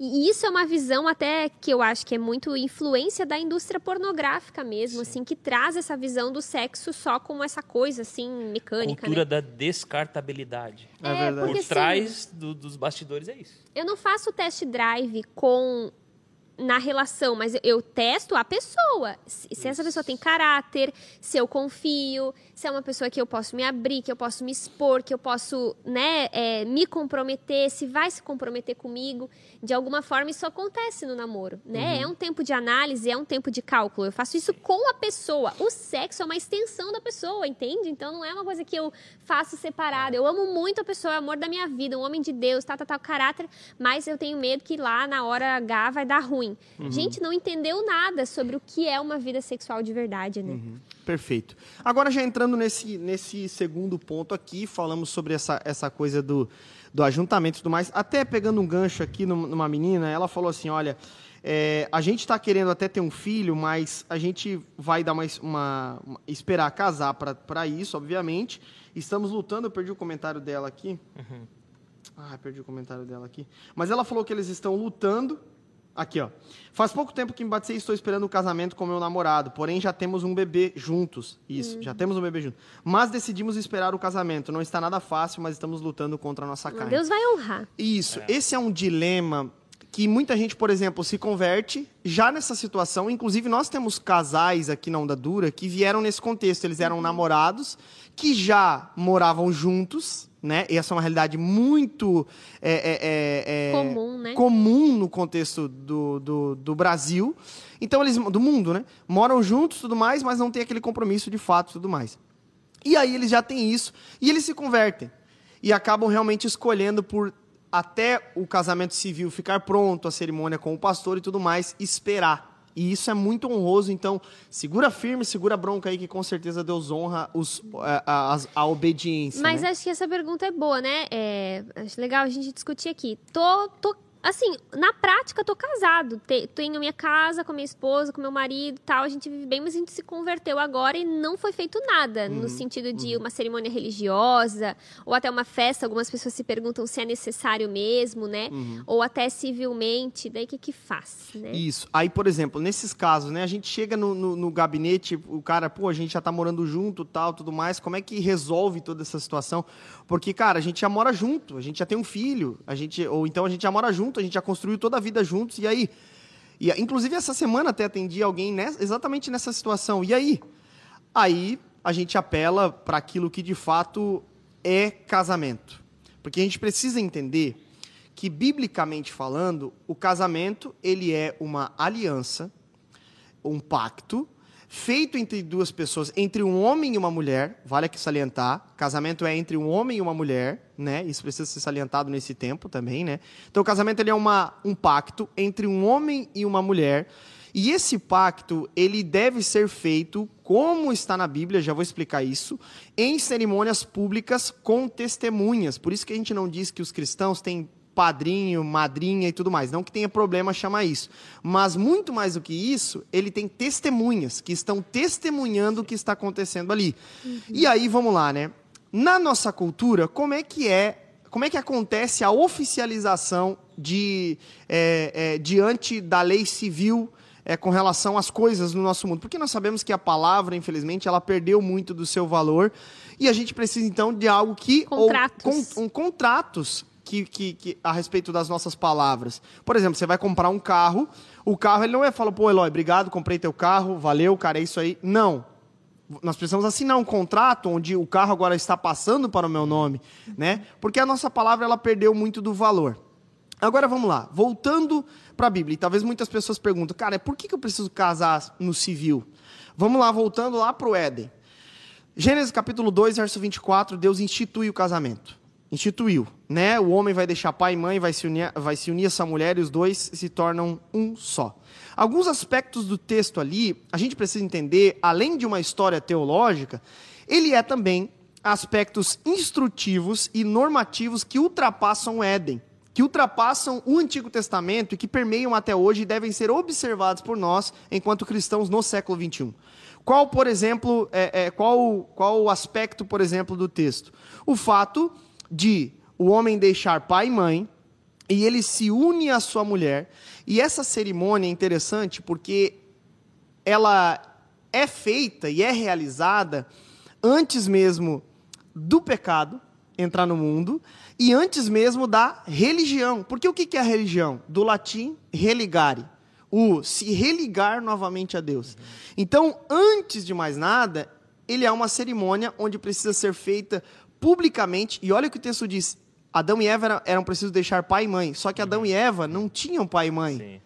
E isso é uma visão até que eu acho que é muito influência da indústria pornográfica mesmo, Sim. assim, que traz essa visão do sexo só como essa coisa, assim, mecânica. Cultura né? da descartabilidade. É, é verdade. Por trás do, dos bastidores é isso. Eu não faço test drive com na relação, mas eu testo a pessoa. Se, se essa pessoa tem caráter, se eu confio, se é uma pessoa que eu posso me abrir, que eu posso me expor, que eu posso né, é, me comprometer, se vai se comprometer comigo. De alguma forma, isso acontece no namoro. Né? Uhum. É um tempo de análise, é um tempo de cálculo. Eu faço isso com a pessoa. O sexo é uma extensão da pessoa, entende? Então não é uma coisa que eu faço separada. Eu amo muito a pessoa, é o amor da minha vida, um homem de Deus, tal, tal, tal, caráter, mas eu tenho medo que lá na hora H vai dar ruim. Uhum. Gente, não entendeu nada sobre o que é uma vida sexual de verdade, né? Uhum. Perfeito. Agora, já entrando nesse, nesse segundo ponto aqui, falamos sobre essa, essa coisa do, do ajuntamento e tudo mais. Até pegando um gancho aqui numa menina, ela falou assim: olha. É, a gente está querendo até ter um filho, mas a gente vai dar uma, uma, uma esperar casar para isso, obviamente. Estamos lutando. Eu perdi o comentário dela aqui. Uhum. Ah, perdi o comentário dela aqui. Mas ela falou que eles estão lutando Aqui, ó. Faz pouco tempo que me batei e estou esperando o casamento com meu namorado, porém já temos um bebê juntos. Isso, uhum. já temos um bebê juntos. Mas decidimos esperar o casamento. Não está nada fácil, mas estamos lutando contra a nossa carne. Deus vai honrar. Isso. É. Esse é um dilema que muita gente, por exemplo, se converte já nessa situação. Inclusive, nós temos casais aqui na Onda Dura que vieram nesse contexto. Eles eram uhum. namorados que já moravam juntos, né? E essa é uma realidade muito é, é, é, é comum, né? comum no contexto do, do, do, Brasil. Então, eles, do mundo, né? Moram juntos tudo mais, mas não tem aquele compromisso de fato tudo mais. E aí eles já têm isso e eles se convertem. E acabam realmente escolhendo por até o casamento civil ficar pronto, a cerimônia com o pastor e tudo mais, esperar. E isso é muito honroso, então segura firme, segura a bronca aí, que com certeza Deus honra os, a, a, a obediência. Mas né? acho que essa pergunta é boa, né? É, acho legal a gente discutir aqui. Tô, tô assim, na prática, tô casado. Tenho minha casa com minha esposa, com meu marido tal. A gente vive bem, mas a gente se converteu agora e não foi feito nada. Uhum, no sentido de uhum. uma cerimônia religiosa, ou até uma festa. Algumas pessoas se perguntam se é necessário mesmo, né? Uhum. Ou até civilmente. Daí o que que faz, né? Isso. Aí, por exemplo, nesses casos, né? A gente chega no, no, no gabinete, o cara, pô, a gente já tá morando junto, tal, tudo mais. Como é que resolve toda essa situação? Porque, cara, a gente já mora junto, a gente já tem um filho, a gente, ou então a gente já mora junto, a gente já construiu toda a vida juntos, e aí? E, inclusive, essa semana até atendi alguém nessa, exatamente nessa situação. E aí? Aí a gente apela para aquilo que de fato é casamento. Porque a gente precisa entender que, biblicamente falando, o casamento ele é uma aliança, um pacto, feito entre duas pessoas, entre um homem e uma mulher, vale aqui salientar, casamento é entre um homem e uma mulher, né? Isso precisa ser salientado nesse tempo também, né? Então o casamento ele é uma, um pacto entre um homem e uma mulher, e esse pacto, ele deve ser feito, como está na Bíblia, já vou explicar isso, em cerimônias públicas com testemunhas. Por isso que a gente não diz que os cristãos têm padrinho, madrinha e tudo mais. Não que tenha problema chamar isso. Mas muito mais do que isso, ele tem testemunhas que estão testemunhando o que está acontecendo ali. Uhum. E aí, vamos lá, né? Na nossa cultura, como é que é como é que acontece a oficialização de, é, é, diante da lei civil é, com relação às coisas no nosso mundo? Porque nós sabemos que a palavra, infelizmente, ela perdeu muito do seu valor e a gente precisa então de algo que contratos, ou, com, um, contratos que, que, que, a respeito das nossas palavras. Por exemplo, você vai comprar um carro, o carro ele não é falar, pô, Eloy, obrigado, comprei teu carro, valeu, cara, é isso aí. Não. Nós precisamos assinar um contrato onde o carro agora está passando para o meu nome, né? Porque a nossa palavra ela perdeu muito do valor. Agora vamos lá, voltando para a Bíblia, e talvez muitas pessoas perguntam, cara, por que, que eu preciso casar no civil? Vamos lá, voltando lá para o Éden. Gênesis capítulo 2, verso 24, Deus institui o casamento instituiu, né? O homem vai deixar pai e mãe, vai se unir, vai se unir a essa mulher e os dois se tornam um só. Alguns aspectos do texto ali, a gente precisa entender, além de uma história teológica, ele é também aspectos instrutivos e normativos que ultrapassam o Éden, que ultrapassam o Antigo Testamento e que permeiam até hoje e devem ser observados por nós enquanto cristãos no século 21. Qual, por exemplo, é, é, qual, qual o aspecto, por exemplo, do texto? O fato de o homem deixar pai e mãe e ele se une à sua mulher. E essa cerimônia é interessante porque ela é feita e é realizada antes mesmo do pecado entrar no mundo e antes mesmo da religião. Porque o que é a religião? Do latim religare. O se religar novamente a Deus. Então, antes de mais nada, ele é uma cerimônia onde precisa ser feita publicamente, e olha o que o texto diz: Adão e Eva eram precisos deixar pai e mãe, só que Adão e Eva não tinham pai e mãe. Sim.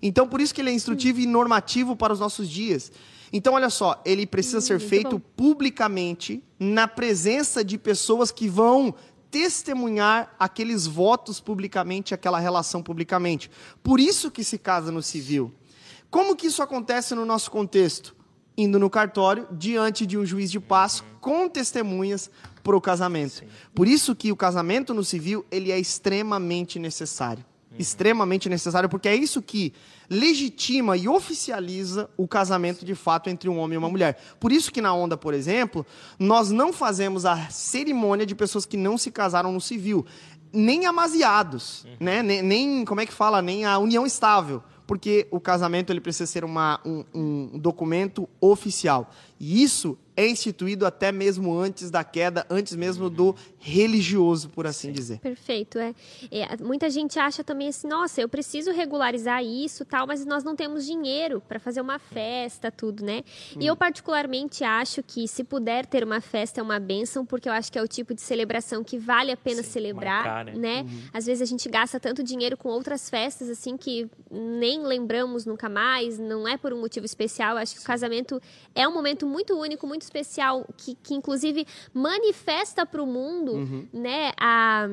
Então, por isso que ele é instrutivo e normativo para os nossos dias. Então, olha só, ele precisa ser feito publicamente, na presença de pessoas que vão testemunhar aqueles votos publicamente, aquela relação publicamente. Por isso que se casa no civil. Como que isso acontece no nosso contexto? Indo no cartório, diante de um juiz de paz, com testemunhas, para o casamento. Sim. Por isso que o casamento no civil ele é extremamente necessário. Uhum. Extremamente necessário, porque é isso que legitima e oficializa o casamento de fato entre um homem e uma mulher. Por isso que na onda, por exemplo, nós não fazemos a cerimônia de pessoas que não se casaram no civil, nem amaziados, uhum. né? Nem, nem, como é que fala, nem a união estável, porque o casamento ele precisa ser uma, um, um documento oficial. E isso é instituído até mesmo antes da queda, antes mesmo do religioso, por assim dizer. Perfeito, é. é. Muita gente acha também assim, nossa, eu preciso regularizar isso, tal, mas nós não temos dinheiro para fazer uma festa, tudo, né? Hum. E eu particularmente acho que se puder ter uma festa é uma benção, porque eu acho que é o tipo de celebração que vale a pena Sim, celebrar, marcar, né? né? Uhum. Às vezes a gente gasta tanto dinheiro com outras festas assim que nem lembramos nunca mais, não é por um motivo especial. Eu acho que Sim. o casamento é um momento muito único, muito especial, que, que inclusive manifesta para o mundo, uhum. né, a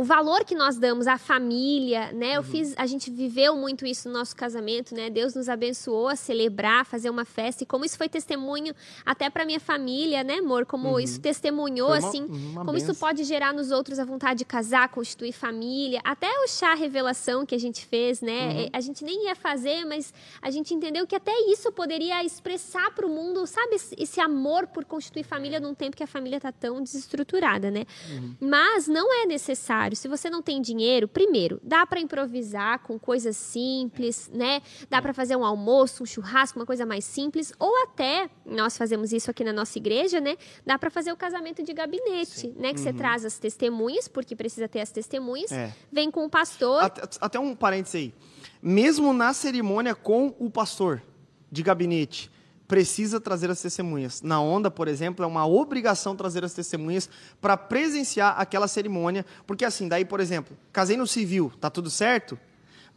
o valor que nós damos à família, né? Eu uhum. fiz, a gente viveu muito isso no nosso casamento, né? Deus nos abençoou a celebrar, fazer uma festa e como isso foi testemunho até para minha família, né, amor? Como uhum. isso testemunhou uma, assim, uma como benção. isso pode gerar nos outros a vontade de casar, constituir família, até o chá revelação que a gente fez, né? Uhum. É, a gente nem ia fazer, mas a gente entendeu que até isso poderia expressar para o mundo, sabe, esse amor por constituir família num tempo que a família está tão desestruturada, né? Uhum. Mas não é necessário necessário. Se você não tem dinheiro, primeiro, dá para improvisar com coisas simples, né? Dá para fazer um almoço, um churrasco, uma coisa mais simples, ou até nós fazemos isso aqui na nossa igreja, né? Dá para fazer o casamento de gabinete, Sim. né? Que uhum. você traz as testemunhas, porque precisa ter as testemunhas, é. vem com o pastor. Até, até um parênteses aí. Mesmo na cerimônia com o pastor de gabinete, precisa trazer as testemunhas. Na onda, por exemplo, é uma obrigação trazer as testemunhas para presenciar aquela cerimônia, porque assim, daí, por exemplo, casei no civil, tá tudo certo?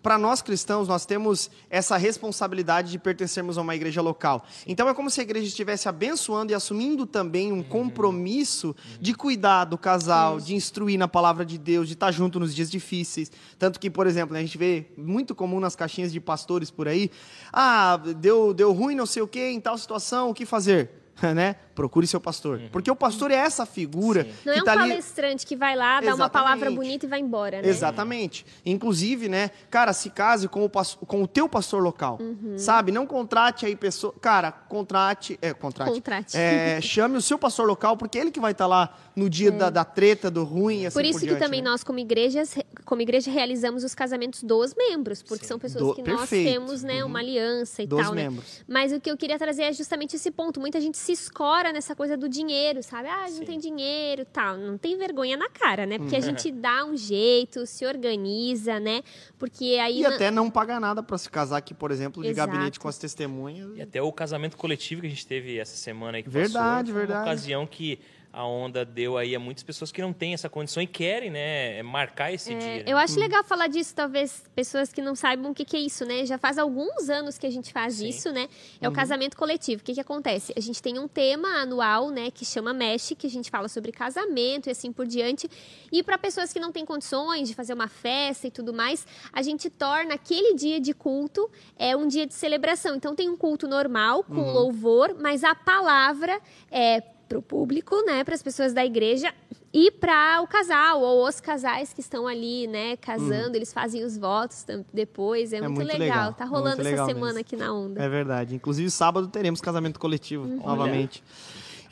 Para nós cristãos, nós temos essa responsabilidade de pertencermos a uma igreja local. Então é como se a igreja estivesse abençoando e assumindo também um compromisso de cuidar do casal, de instruir na palavra de Deus, de estar junto nos dias difíceis. Tanto que, por exemplo, né, a gente vê muito comum nas caixinhas de pastores por aí: ah, deu, deu ruim, não sei o quê, em tal situação, o que fazer? né? Procure seu pastor. Uhum. Porque o pastor é essa figura. Sim. Não é um tá palestrante ali... que vai lá, dá Exatamente. uma palavra bonita e vai embora, né? Exatamente. Inclusive, né, cara, se case com o, com o teu pastor local. Uhum. Sabe? Não contrate aí pessoa. Cara, contrate. É, contrate. contrate. É, chame o seu pastor local, porque é ele que vai estar tá lá no dia é. da, da, treta, do ruim, assim Por isso por que também né? nós, como igrejas, como igreja, realizamos os casamentos dos membros, porque Sim. são pessoas do... que nós Perfeito. temos, né, uhum. uma aliança e dos tal, né? membros. né? Mas o que eu queria trazer é justamente esse ponto. Muita gente se escora nessa coisa do dinheiro, sabe? Ah, não tem dinheiro, tal. Não tem vergonha na cara, né? Porque a uhum. gente dá um jeito, se organiza, né? Porque aí E até não paga nada para se casar aqui, por exemplo, de Exato. gabinete com as testemunhas. E até o casamento coletivo que a gente teve essa semana aí que verdade, passou, verdade. uma ocasião que a onda deu aí a muitas pessoas que não têm essa condição e querem, né, marcar esse é, dia. Eu acho hum. legal falar disso, talvez pessoas que não saibam o que, que, é isso, né? Já faz alguns anos que a gente faz Sim. isso, né? É uhum. o casamento coletivo. O que, que acontece? A gente tem um tema anual, né, que chama Mesh, que a gente fala sobre casamento e assim por diante. E para pessoas que não têm condições de fazer uma festa e tudo mais, a gente torna aquele dia de culto é um dia de celebração. Então tem um culto normal com uhum. louvor, mas a palavra é para o público, né, para as pessoas da igreja e para o casal ou os casais que estão ali, né, casando, hum. eles fazem os votos depois, é, é muito, muito, legal. legal. Tá rolando essa semana mesmo. aqui na onda. É verdade. Inclusive sábado teremos casamento coletivo uhum. novamente.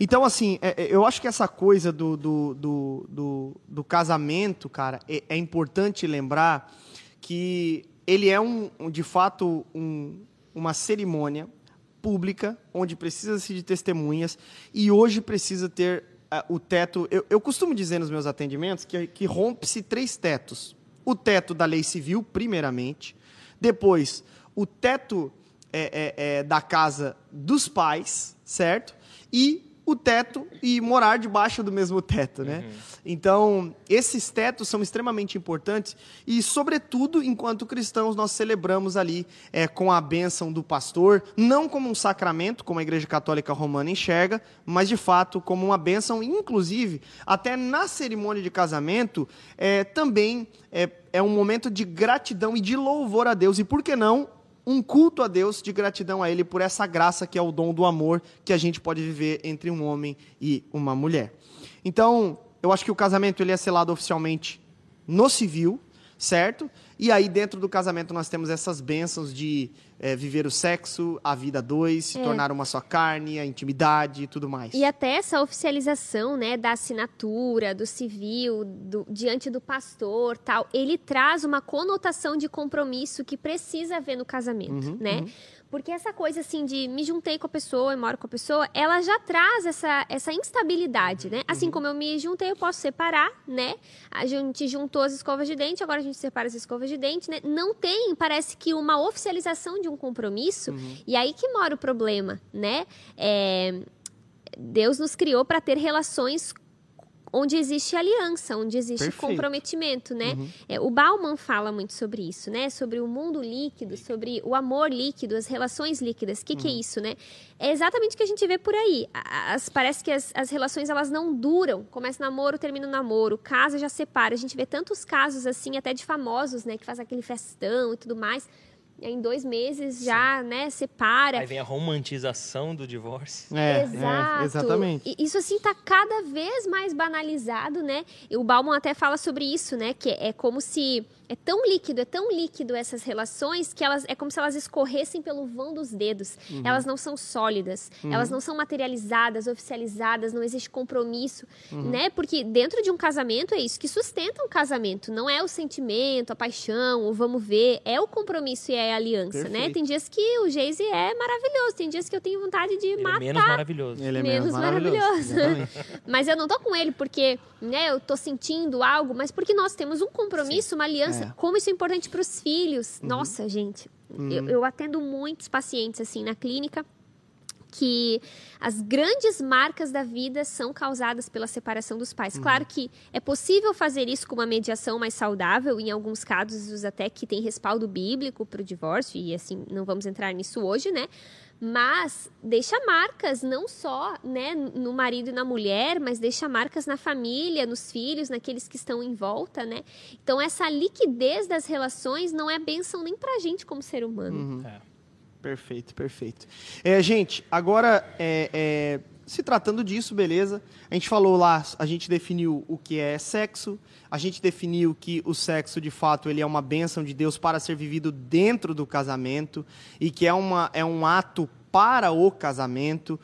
Então, assim, é, é, eu acho que essa coisa do, do, do, do, do casamento, cara, é, é, importante lembrar que ele é, um, de fato, um, uma cerimônia pública, onde precisa-se de testemunhas, e hoje precisa ter uh, o teto. Eu, eu, costumo dizer nos meus atendimentos que, que rompe-se três tetos: o teto da lei civil, primeiramente, depois o teto é, é, é, da casa dos pais, certo? E o teto e morar debaixo do mesmo teto, né? Uhum. Então, esses tetos são extremamente importantes e, sobretudo, enquanto cristãos, nós celebramos ali é, com a bênção do pastor, não como um sacramento, como a Igreja Católica Romana enxerga, mas, de fato, como uma bênção, inclusive, até na cerimônia de casamento, é, também é, é um momento de gratidão e de louvor a Deus, e, por que não, um culto a Deus de gratidão a Ele por essa graça que é o dom do amor que a gente pode viver entre um homem e uma mulher. Então, eu acho que o casamento ele é selado oficialmente no civil, certo? E aí, dentro do casamento, nós temos essas bênçãos de é, viver o sexo, a vida dois, se é. tornar uma só carne, a intimidade e tudo mais. E até essa oficialização, né, da assinatura, do civil, do, diante do pastor, tal, ele traz uma conotação de compromisso que precisa haver no casamento, uhum, né? Uhum. Porque essa coisa assim de me juntei com a pessoa e moro com a pessoa, ela já traz essa, essa instabilidade, né? Assim uhum. como eu me juntei, eu posso separar, né? A gente juntou as escovas de dente, agora a gente separa as escovas de dente, né? Não tem, parece que uma oficialização de um compromisso, uhum. e aí que mora o problema, né? É, Deus nos criou para ter relações onde existe aliança, onde existe Perfeito. comprometimento, né? Uhum. É, o Bauman fala muito sobre isso, né? Sobre o mundo líquido, sobre o amor líquido, as relações líquidas. O que, uhum. que é uhum. isso, né? É exatamente o que a gente vê por aí. As, parece que as, as relações elas não duram. Começa namoro, termina o namoro, casa já separa. A gente vê tantos casos assim, até de famosos, né? Que faz aquele festão e tudo mais em dois meses já, Sim. né, separa. Aí vem a romantização do divórcio. É, é Exato. É, exatamente. E isso, assim, tá cada vez mais banalizado, né? E o Bauman até fala sobre isso, né? Que é como se é tão líquido, é tão líquido essas relações que elas é como se elas escorressem pelo vão dos dedos. Uhum. Elas não são sólidas, uhum. elas não são materializadas, oficializadas, não existe compromisso, uhum. né? Porque dentro de um casamento é isso que sustenta um casamento, não é o sentimento, a paixão, o vamos ver, é o compromisso e é a aliança, né? Perfeito. né? Tem dias que o Geise é maravilhoso, tem dias que eu tenho vontade de ele matar. É menos maravilhoso. Ele é menos, menos maravilhoso. maravilhoso. mas eu não tô com ele porque, né, eu tô sentindo algo, mas porque nós temos um compromisso, Sim. uma aliança é. Como isso é importante para os filhos. Uhum. Nossa, gente, uhum. eu, eu atendo muitos pacientes assim na clínica que as grandes marcas da vida são causadas pela separação dos pais. Uhum. Claro que é possível fazer isso com uma mediação mais saudável, em alguns casos até que tem respaldo bíblico para o divórcio, e assim, não vamos entrar nisso hoje, né? Mas deixa marcas não só né, no marido e na mulher, mas deixa marcas na família, nos filhos, naqueles que estão em volta, né? Então essa liquidez das relações não é bênção nem pra gente como ser humano. Uhum. É. Perfeito, perfeito. É, gente, agora é, é, se tratando disso, beleza? A gente falou lá, a gente definiu o que é sexo, a gente definiu que o sexo, de fato, ele é uma bênção de Deus para ser vivido dentro do casamento e que é, uma, é um ato para o casamento.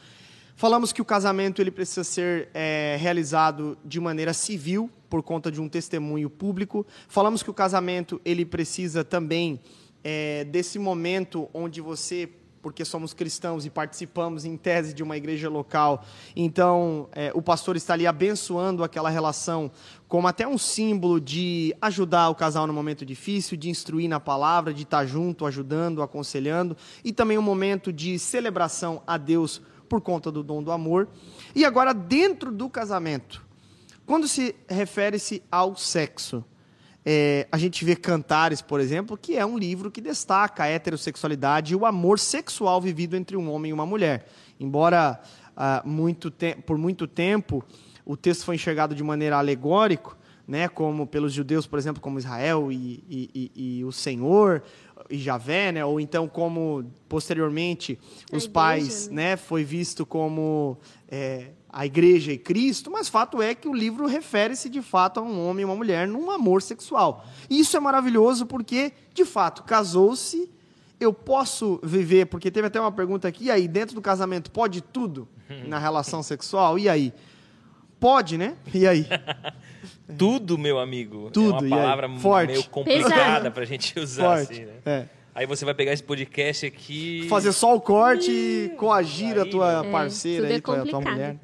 Falamos que o casamento ele precisa ser é, realizado de maneira civil, por conta de um testemunho público. Falamos que o casamento ele precisa também é, desse momento onde você porque somos cristãos e participamos em tese de uma igreja local. Então, é, o pastor está ali abençoando aquela relação como até um símbolo de ajudar o casal no momento difícil, de instruir na palavra, de estar junto, ajudando, aconselhando, e também um momento de celebração a Deus por conta do dom do amor. E agora, dentro do casamento, quando se refere-se ao sexo, é, a gente vê Cantares, por exemplo, que é um livro que destaca a heterossexualidade e o amor sexual vivido entre um homem e uma mulher. Embora ah, muito por muito tempo o texto foi enxergado de maneira alegórica, né, como pelos judeus, por exemplo, como Israel e, e, e, e o Senhor e Javé, né, ou então como posteriormente os igreja, pais, né? né, foi visto como é, a igreja e Cristo, mas fato é que o livro refere-se de fato a um homem e uma mulher num amor sexual. E isso é maravilhoso porque, de fato, casou-se, eu posso viver, porque teve até uma pergunta aqui, e aí, dentro do casamento, pode tudo na relação sexual? E aí? Pode, né? E aí? tudo, meu amigo. Tudo, é uma palavra meio complicada para a gente usar Forte. assim, né? É. Aí você vai pegar esse podcast aqui. Fazer só o corte e coagir a tua né? parceira, é, aí, tua, tua mulher.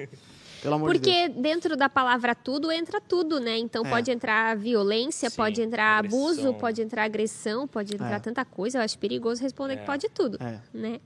Pelo amor Porque de dentro da palavra tudo entra tudo, né? Então é. pode entrar violência, Sim, pode entrar agressão. abuso, pode entrar agressão, pode entrar é. tanta coisa. Eu acho perigoso responder que é. pode tudo, é. né?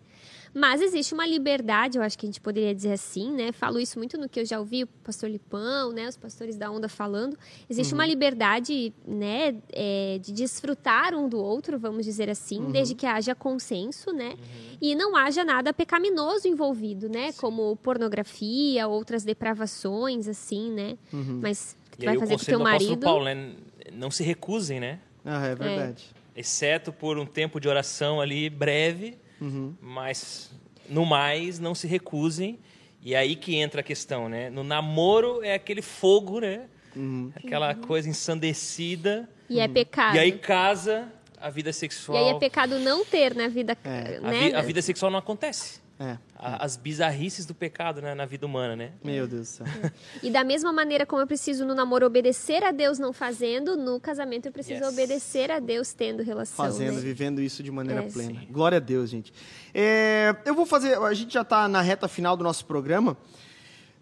Mas existe uma liberdade, eu acho que a gente poderia dizer assim, né? Falo isso muito no que eu já ouvi o pastor Lipão, né? Os pastores da onda falando. Existe uhum. uma liberdade, né? É, de desfrutar um do outro, vamos dizer assim, uhum. desde que haja consenso, né? Uhum. E não haja nada pecaminoso envolvido, né? Sim. Como pornografia, outras depravações, assim, né? Uhum. Mas tu vai fazer com teu marido... Paulo, né? Não se recusem, né? Ah, é verdade. É. Exceto por um tempo de oração ali breve Uhum. Mas, no mais, não se recusem. E aí que entra a questão, né? No namoro é aquele fogo, né? Uhum. Aquela coisa ensandecida. E é pecado. E aí casa, a vida sexual. E aí é pecado não ter na vida. É. Né? A, vi, a vida sexual não acontece. É. As bizarrices do pecado né, na vida humana, né? Meu Deus do céu. E da mesma maneira como eu preciso no namoro obedecer a Deus não fazendo, no casamento eu preciso yes. obedecer a Deus tendo relação. Fazendo, né? vivendo isso de maneira é, plena. Sim. Glória a Deus, gente. É, eu vou fazer. A gente já está na reta final do nosso programa.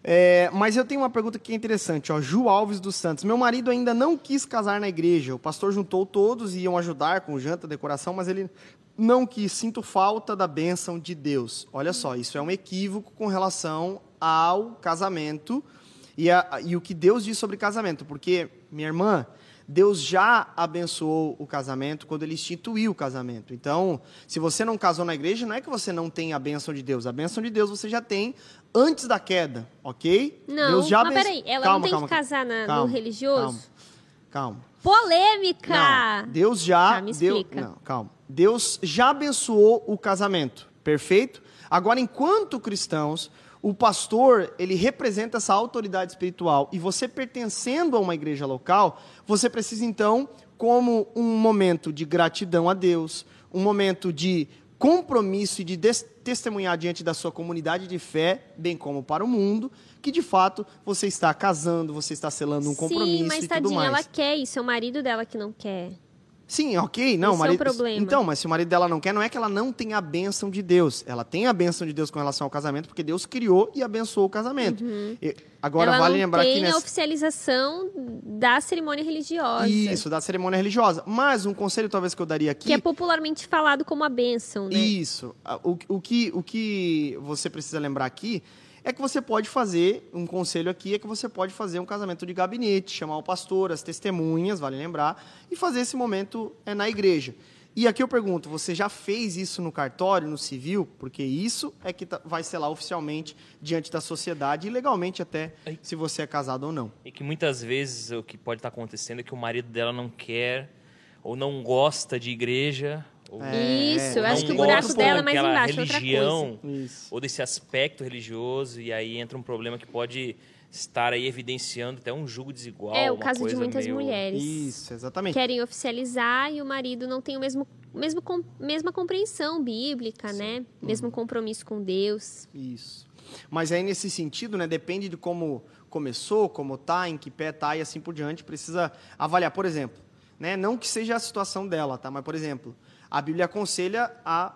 É, mas eu tenho uma pergunta que é interessante, ó. Ju Alves dos Santos. Meu marido ainda não quis casar na igreja. O pastor juntou todos e iam ajudar com janta, decoração, mas ele não quis. Sinto falta da bênção de Deus. Olha só, isso é um equívoco com relação ao casamento e, a, e o que Deus diz sobre casamento. Porque, minha irmã, Deus já abençoou o casamento quando ele instituiu o casamento. Então, se você não casou na igreja, não é que você não tem a bênção de Deus. A bênção de Deus você já tem antes da queda, ok? Não, Deus já mas peraí, ela calma, não tem calma, que casar na, calma, no religioso? Calma. Polêmica! Não, Deus já. Tá, me explica. Deus, não, calma. Deus já abençoou o casamento, perfeito? Agora, enquanto cristãos, o pastor, ele representa essa autoridade espiritual. E você pertencendo a uma igreja local, você precisa então, como um momento de gratidão a Deus, um momento de compromisso e de testemunhar diante da sua comunidade de fé, bem como para o mundo, que de fato você está casando, você está selando um compromisso Sim, mas, e tudo mais. ela quer isso, é o marido dela que não quer. Sim, ok, não, Esse marido. É um problema. Então, mas se o marido dela não quer, não é que ela não tem a bênção de Deus. Ela tem a bênção de Deus com relação ao casamento, porque Deus criou e abençoou o casamento. Uhum. E, agora ela vale não lembrar tem que nessa... a oficialização da cerimônia religiosa. Isso, da cerimônia religiosa. Mas um conselho talvez que eu daria aqui. Que é popularmente falado como a bênção, né? Isso. O, o, que, o que você precisa lembrar aqui é que você pode fazer, um conselho aqui é que você pode fazer um casamento de gabinete, chamar o pastor, as testemunhas, vale lembrar, e fazer esse momento é, na igreja. E aqui eu pergunto, você já fez isso no cartório, no civil? Porque isso é que tá, vai ser lá oficialmente diante da sociedade e legalmente até se você é casado ou não. E que muitas vezes o que pode estar acontecendo é que o marido dela não quer ou não gosta de igreja é, Isso, eu acho que o buraco dela é mais embaixo, religião, outra coisa. ou desse aspecto religioso, e aí entra um problema que pode estar aí evidenciando até um jugo desigual. É o caso de muitas meio... mulheres. Isso, exatamente. Querem oficializar e o marido não tem o mesmo, mesmo com, mesma compreensão bíblica, Sim. né? Mesmo uhum. compromisso com Deus. Isso. Mas aí nesse sentido, né, depende de como começou, como tá, em que pé tá e assim por diante, precisa avaliar, por exemplo, né, não que seja a situação dela, tá, mas por exemplo, a Bíblia aconselha a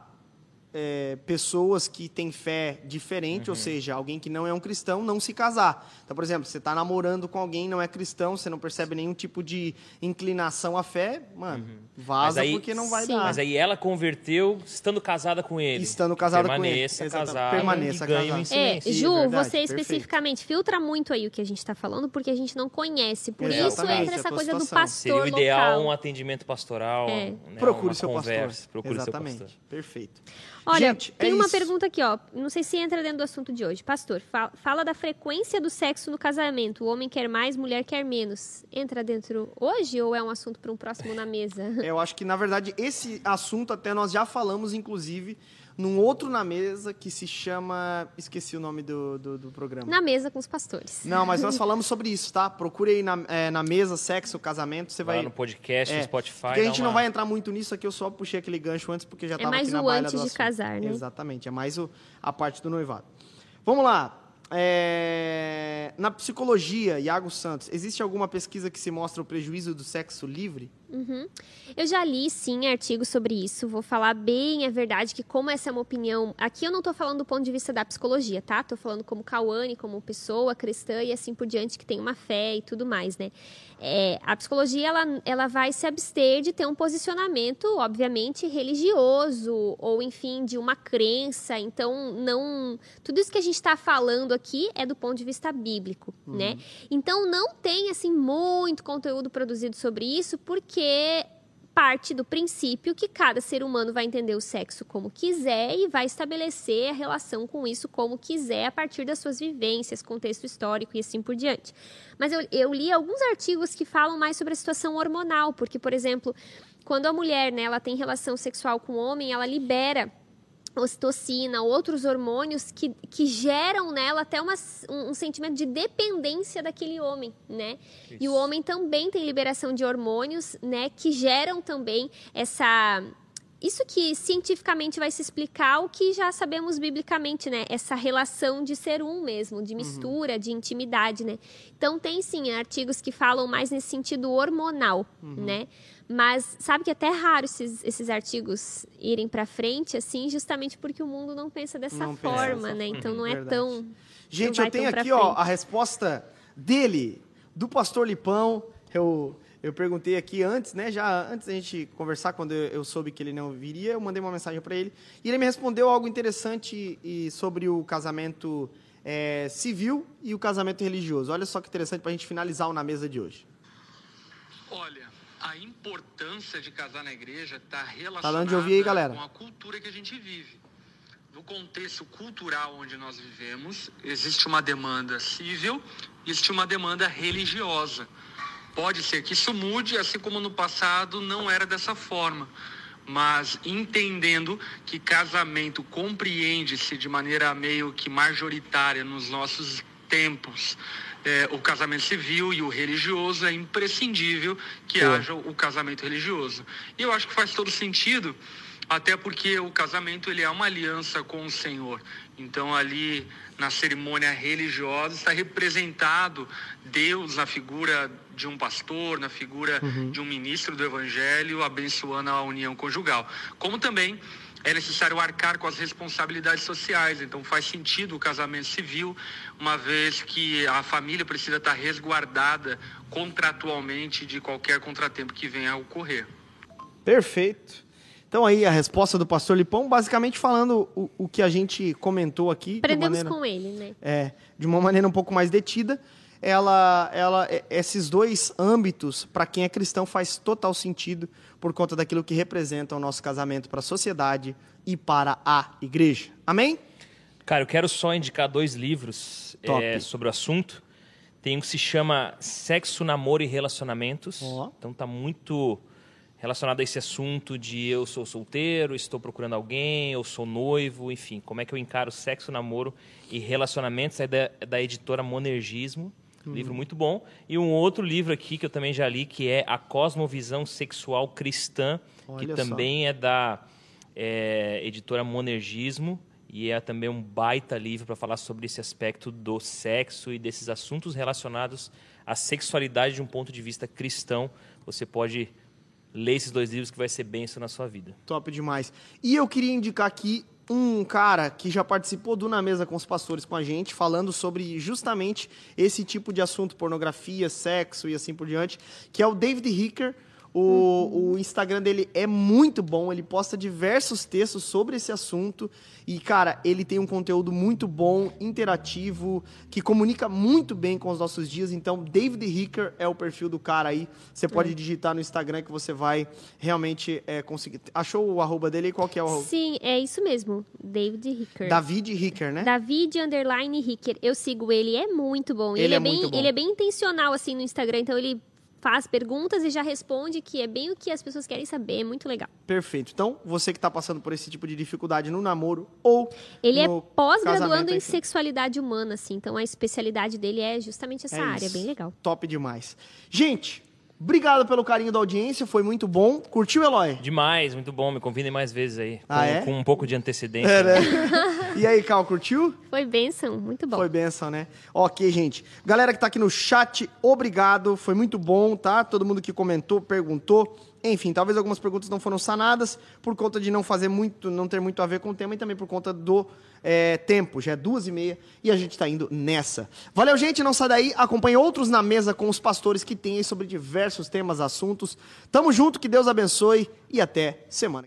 é, pessoas que têm fé diferente, uhum. ou seja, alguém que não é um cristão, não se casar. Então, por exemplo, você está namorando com alguém não é cristão, você não percebe nenhum tipo de inclinação à fé, mano, uhum. vaza aí, porque não vai sim. dar. Mas aí ela converteu estando casada com ele. Estando casada com ele. Permaneça casada. Permaneça casada. É, Ju, verdade, você perfeito. especificamente filtra muito aí o que a gente está falando, porque a gente não conhece. Por Exatamente, isso entra essa coisa situação. do pastor Seria o ideal local. um atendimento pastoral. É. Né, Procure seu conversa. pastor. Procure Exatamente. seu pastor. Perfeito. Olha, Gente, tem é uma isso. pergunta aqui, ó. Não sei se entra dentro do assunto de hoje. Pastor, fala, fala, da frequência do sexo no casamento. O homem quer mais, mulher quer menos. Entra dentro hoje ou é um assunto para um próximo na mesa? Eu acho que, na verdade, esse assunto até nós já falamos, inclusive, num outro na mesa que se chama. Esqueci o nome do, do, do, programa. Na mesa com os pastores. Não, mas nós falamos sobre isso, tá? Procure aí na, é, na mesa, sexo, casamento, você vai. Lá no podcast, é, no Spotify. Porque a gente uma... não vai entrar muito nisso aqui, eu só puxei aquele gancho antes, porque já estava é aqui na baila baila do do antes de casar, né? Exatamente, é mais o, a parte do noivado. Vamos lá. É... Na psicologia, Iago Santos, existe alguma pesquisa que se mostra o prejuízo do sexo livre? Uhum. Eu já li, sim, artigos sobre isso. Vou falar bem a verdade que, como essa é uma opinião. Aqui eu não estou falando do ponto de vista da psicologia, tá? Estou falando como Cauane, como pessoa cristã e assim por diante, que tem uma fé e tudo mais, né? É, a psicologia, ela, ela vai se abster de ter um posicionamento, obviamente, religioso, ou enfim, de uma crença. Então, não. Tudo isso que a gente está falando aqui é do ponto de vista bíblico, uhum. né? Então, não tem, assim, muito conteúdo produzido sobre isso, porque porque parte do princípio que cada ser humano vai entender o sexo como quiser e vai estabelecer a relação com isso como quiser a partir das suas vivências, contexto histórico e assim por diante. Mas eu, eu li alguns artigos que falam mais sobre a situação hormonal, porque, por exemplo, quando a mulher né, ela tem relação sexual com o homem, ela libera ocitocina, outros hormônios que, que geram nela até uma, um, um sentimento de dependência daquele homem, né? Isso. E o homem também tem liberação de hormônios, né, que geram também essa isso que cientificamente vai se explicar o que já sabemos biblicamente, né? Essa relação de ser um mesmo, de uhum. mistura, uhum. de intimidade, né? Então tem sim artigos que falam mais nesse sentido hormonal, uhum. né? Mas sabe que é até raro esses, esses artigos irem para frente, assim, justamente porque o mundo não pensa dessa não forma, pensa. né? Então não é Verdade. tão. Gente, eu tenho aqui ó, a resposta dele, do pastor Lipão. Eu, eu perguntei aqui antes, né? Já antes da gente conversar, quando eu, soube que ele não viria, eu mandei uma mensagem para ele. E ele me respondeu algo interessante e, sobre o casamento é, civil e o casamento religioso. Olha só que interessante para a gente finalizar o na mesa de hoje. Olha, a importância de casar na igreja está relacionada tá ouvir aí, galera. com a cultura que a gente vive. No contexto cultural onde nós vivemos, existe uma demanda civil e existe uma demanda religiosa. Pode ser que isso mude, assim como no passado não era dessa forma. Mas entendendo que casamento compreende-se de maneira meio que majoritária nos nossos tempos, é, o casamento civil e o religioso, é imprescindível que haja o casamento religioso. E eu acho que faz todo sentido, até porque o casamento ele é uma aliança com o Senhor. Então ali na cerimônia religiosa está representado Deus na figura de um pastor, na figura uhum. de um ministro do evangelho, abençoando a união conjugal. Como também é necessário arcar com as responsabilidades sociais. Então faz sentido o casamento civil, uma vez que a família precisa estar resguardada contratualmente de qualquer contratempo que venha a ocorrer. Perfeito. Então aí a resposta do pastor Lipão, basicamente falando o, o que a gente comentou aqui. Aprendemos maneira, com ele, né? É, de uma maneira um pouco mais detida ela, ela, é, esses dois âmbitos, para quem é cristão, faz total sentido por conta daquilo que representa o nosso casamento para a sociedade e para a igreja. Amém? Cara, eu quero só indicar dois livros é, sobre o assunto. Tem um que se chama Sexo, Namoro e Relacionamentos. Oh. Então tá muito relacionado a esse assunto de eu sou solteiro, estou procurando alguém, eu sou noivo, enfim, como é que eu encaro sexo, namoro e relacionamentos. É da, é da editora Monergismo. Uhum. Livro muito bom. E um outro livro aqui que eu também já li, que é A Cosmovisão Sexual Cristã, Olha que também é da é, editora Monergismo. E é também um baita livro para falar sobre esse aspecto do sexo e desses assuntos relacionados à sexualidade de um ponto de vista cristão. Você pode ler esses dois livros que vai ser benção na sua vida. Top demais. E eu queria indicar aqui um cara que já participou do Na Mesa com os Pastores com a gente, falando sobre justamente esse tipo de assunto, pornografia, sexo e assim por diante, que é o David Hicker. O, uhum. o Instagram dele é muito bom, ele posta diversos textos sobre esse assunto. E, cara, ele tem um conteúdo muito bom, interativo, que comunica muito bem com os nossos dias. Então, David Hicker é o perfil do cara aí. Você pode é. digitar no Instagram que você vai realmente é, conseguir. Achou o arroba dele? Qual que é o arroba? Sim, é isso mesmo. David Hicker. David Hicker, né? David underline Hicker. Eu sigo ele, é muito bom. Ele, ele é, é bem, ele é bem intencional, assim, no Instagram. Então, ele faz perguntas e já responde, que é bem o que as pessoas querem saber, é muito legal. Perfeito. Então, você que está passando por esse tipo de dificuldade no namoro ou Ele é pós-graduando em sexualidade humana, assim, então a especialidade dele é justamente essa é área, bem legal. Top demais. Gente, Obrigado pelo carinho da audiência, foi muito bom. Curtiu, Eloy? Demais, muito bom. Me convidem mais vezes aí. Ah, com, é? com um pouco de antecedência. É, né? e aí, Cal, curtiu? Foi benção, muito bom. Foi benção, né? Ok, gente. Galera que tá aqui no chat, obrigado. Foi muito bom, tá? Todo mundo que comentou, perguntou. Enfim, talvez algumas perguntas não foram sanadas por conta de não fazer muito, não ter muito a ver com o tema e também por conta do é, tempo. Já é duas e meia e a gente está indo nessa. Valeu, gente. Não sai daí. Acompanhe outros na mesa com os pastores que tem aí sobre diversos temas, assuntos. Tamo junto, que Deus abençoe e até semana.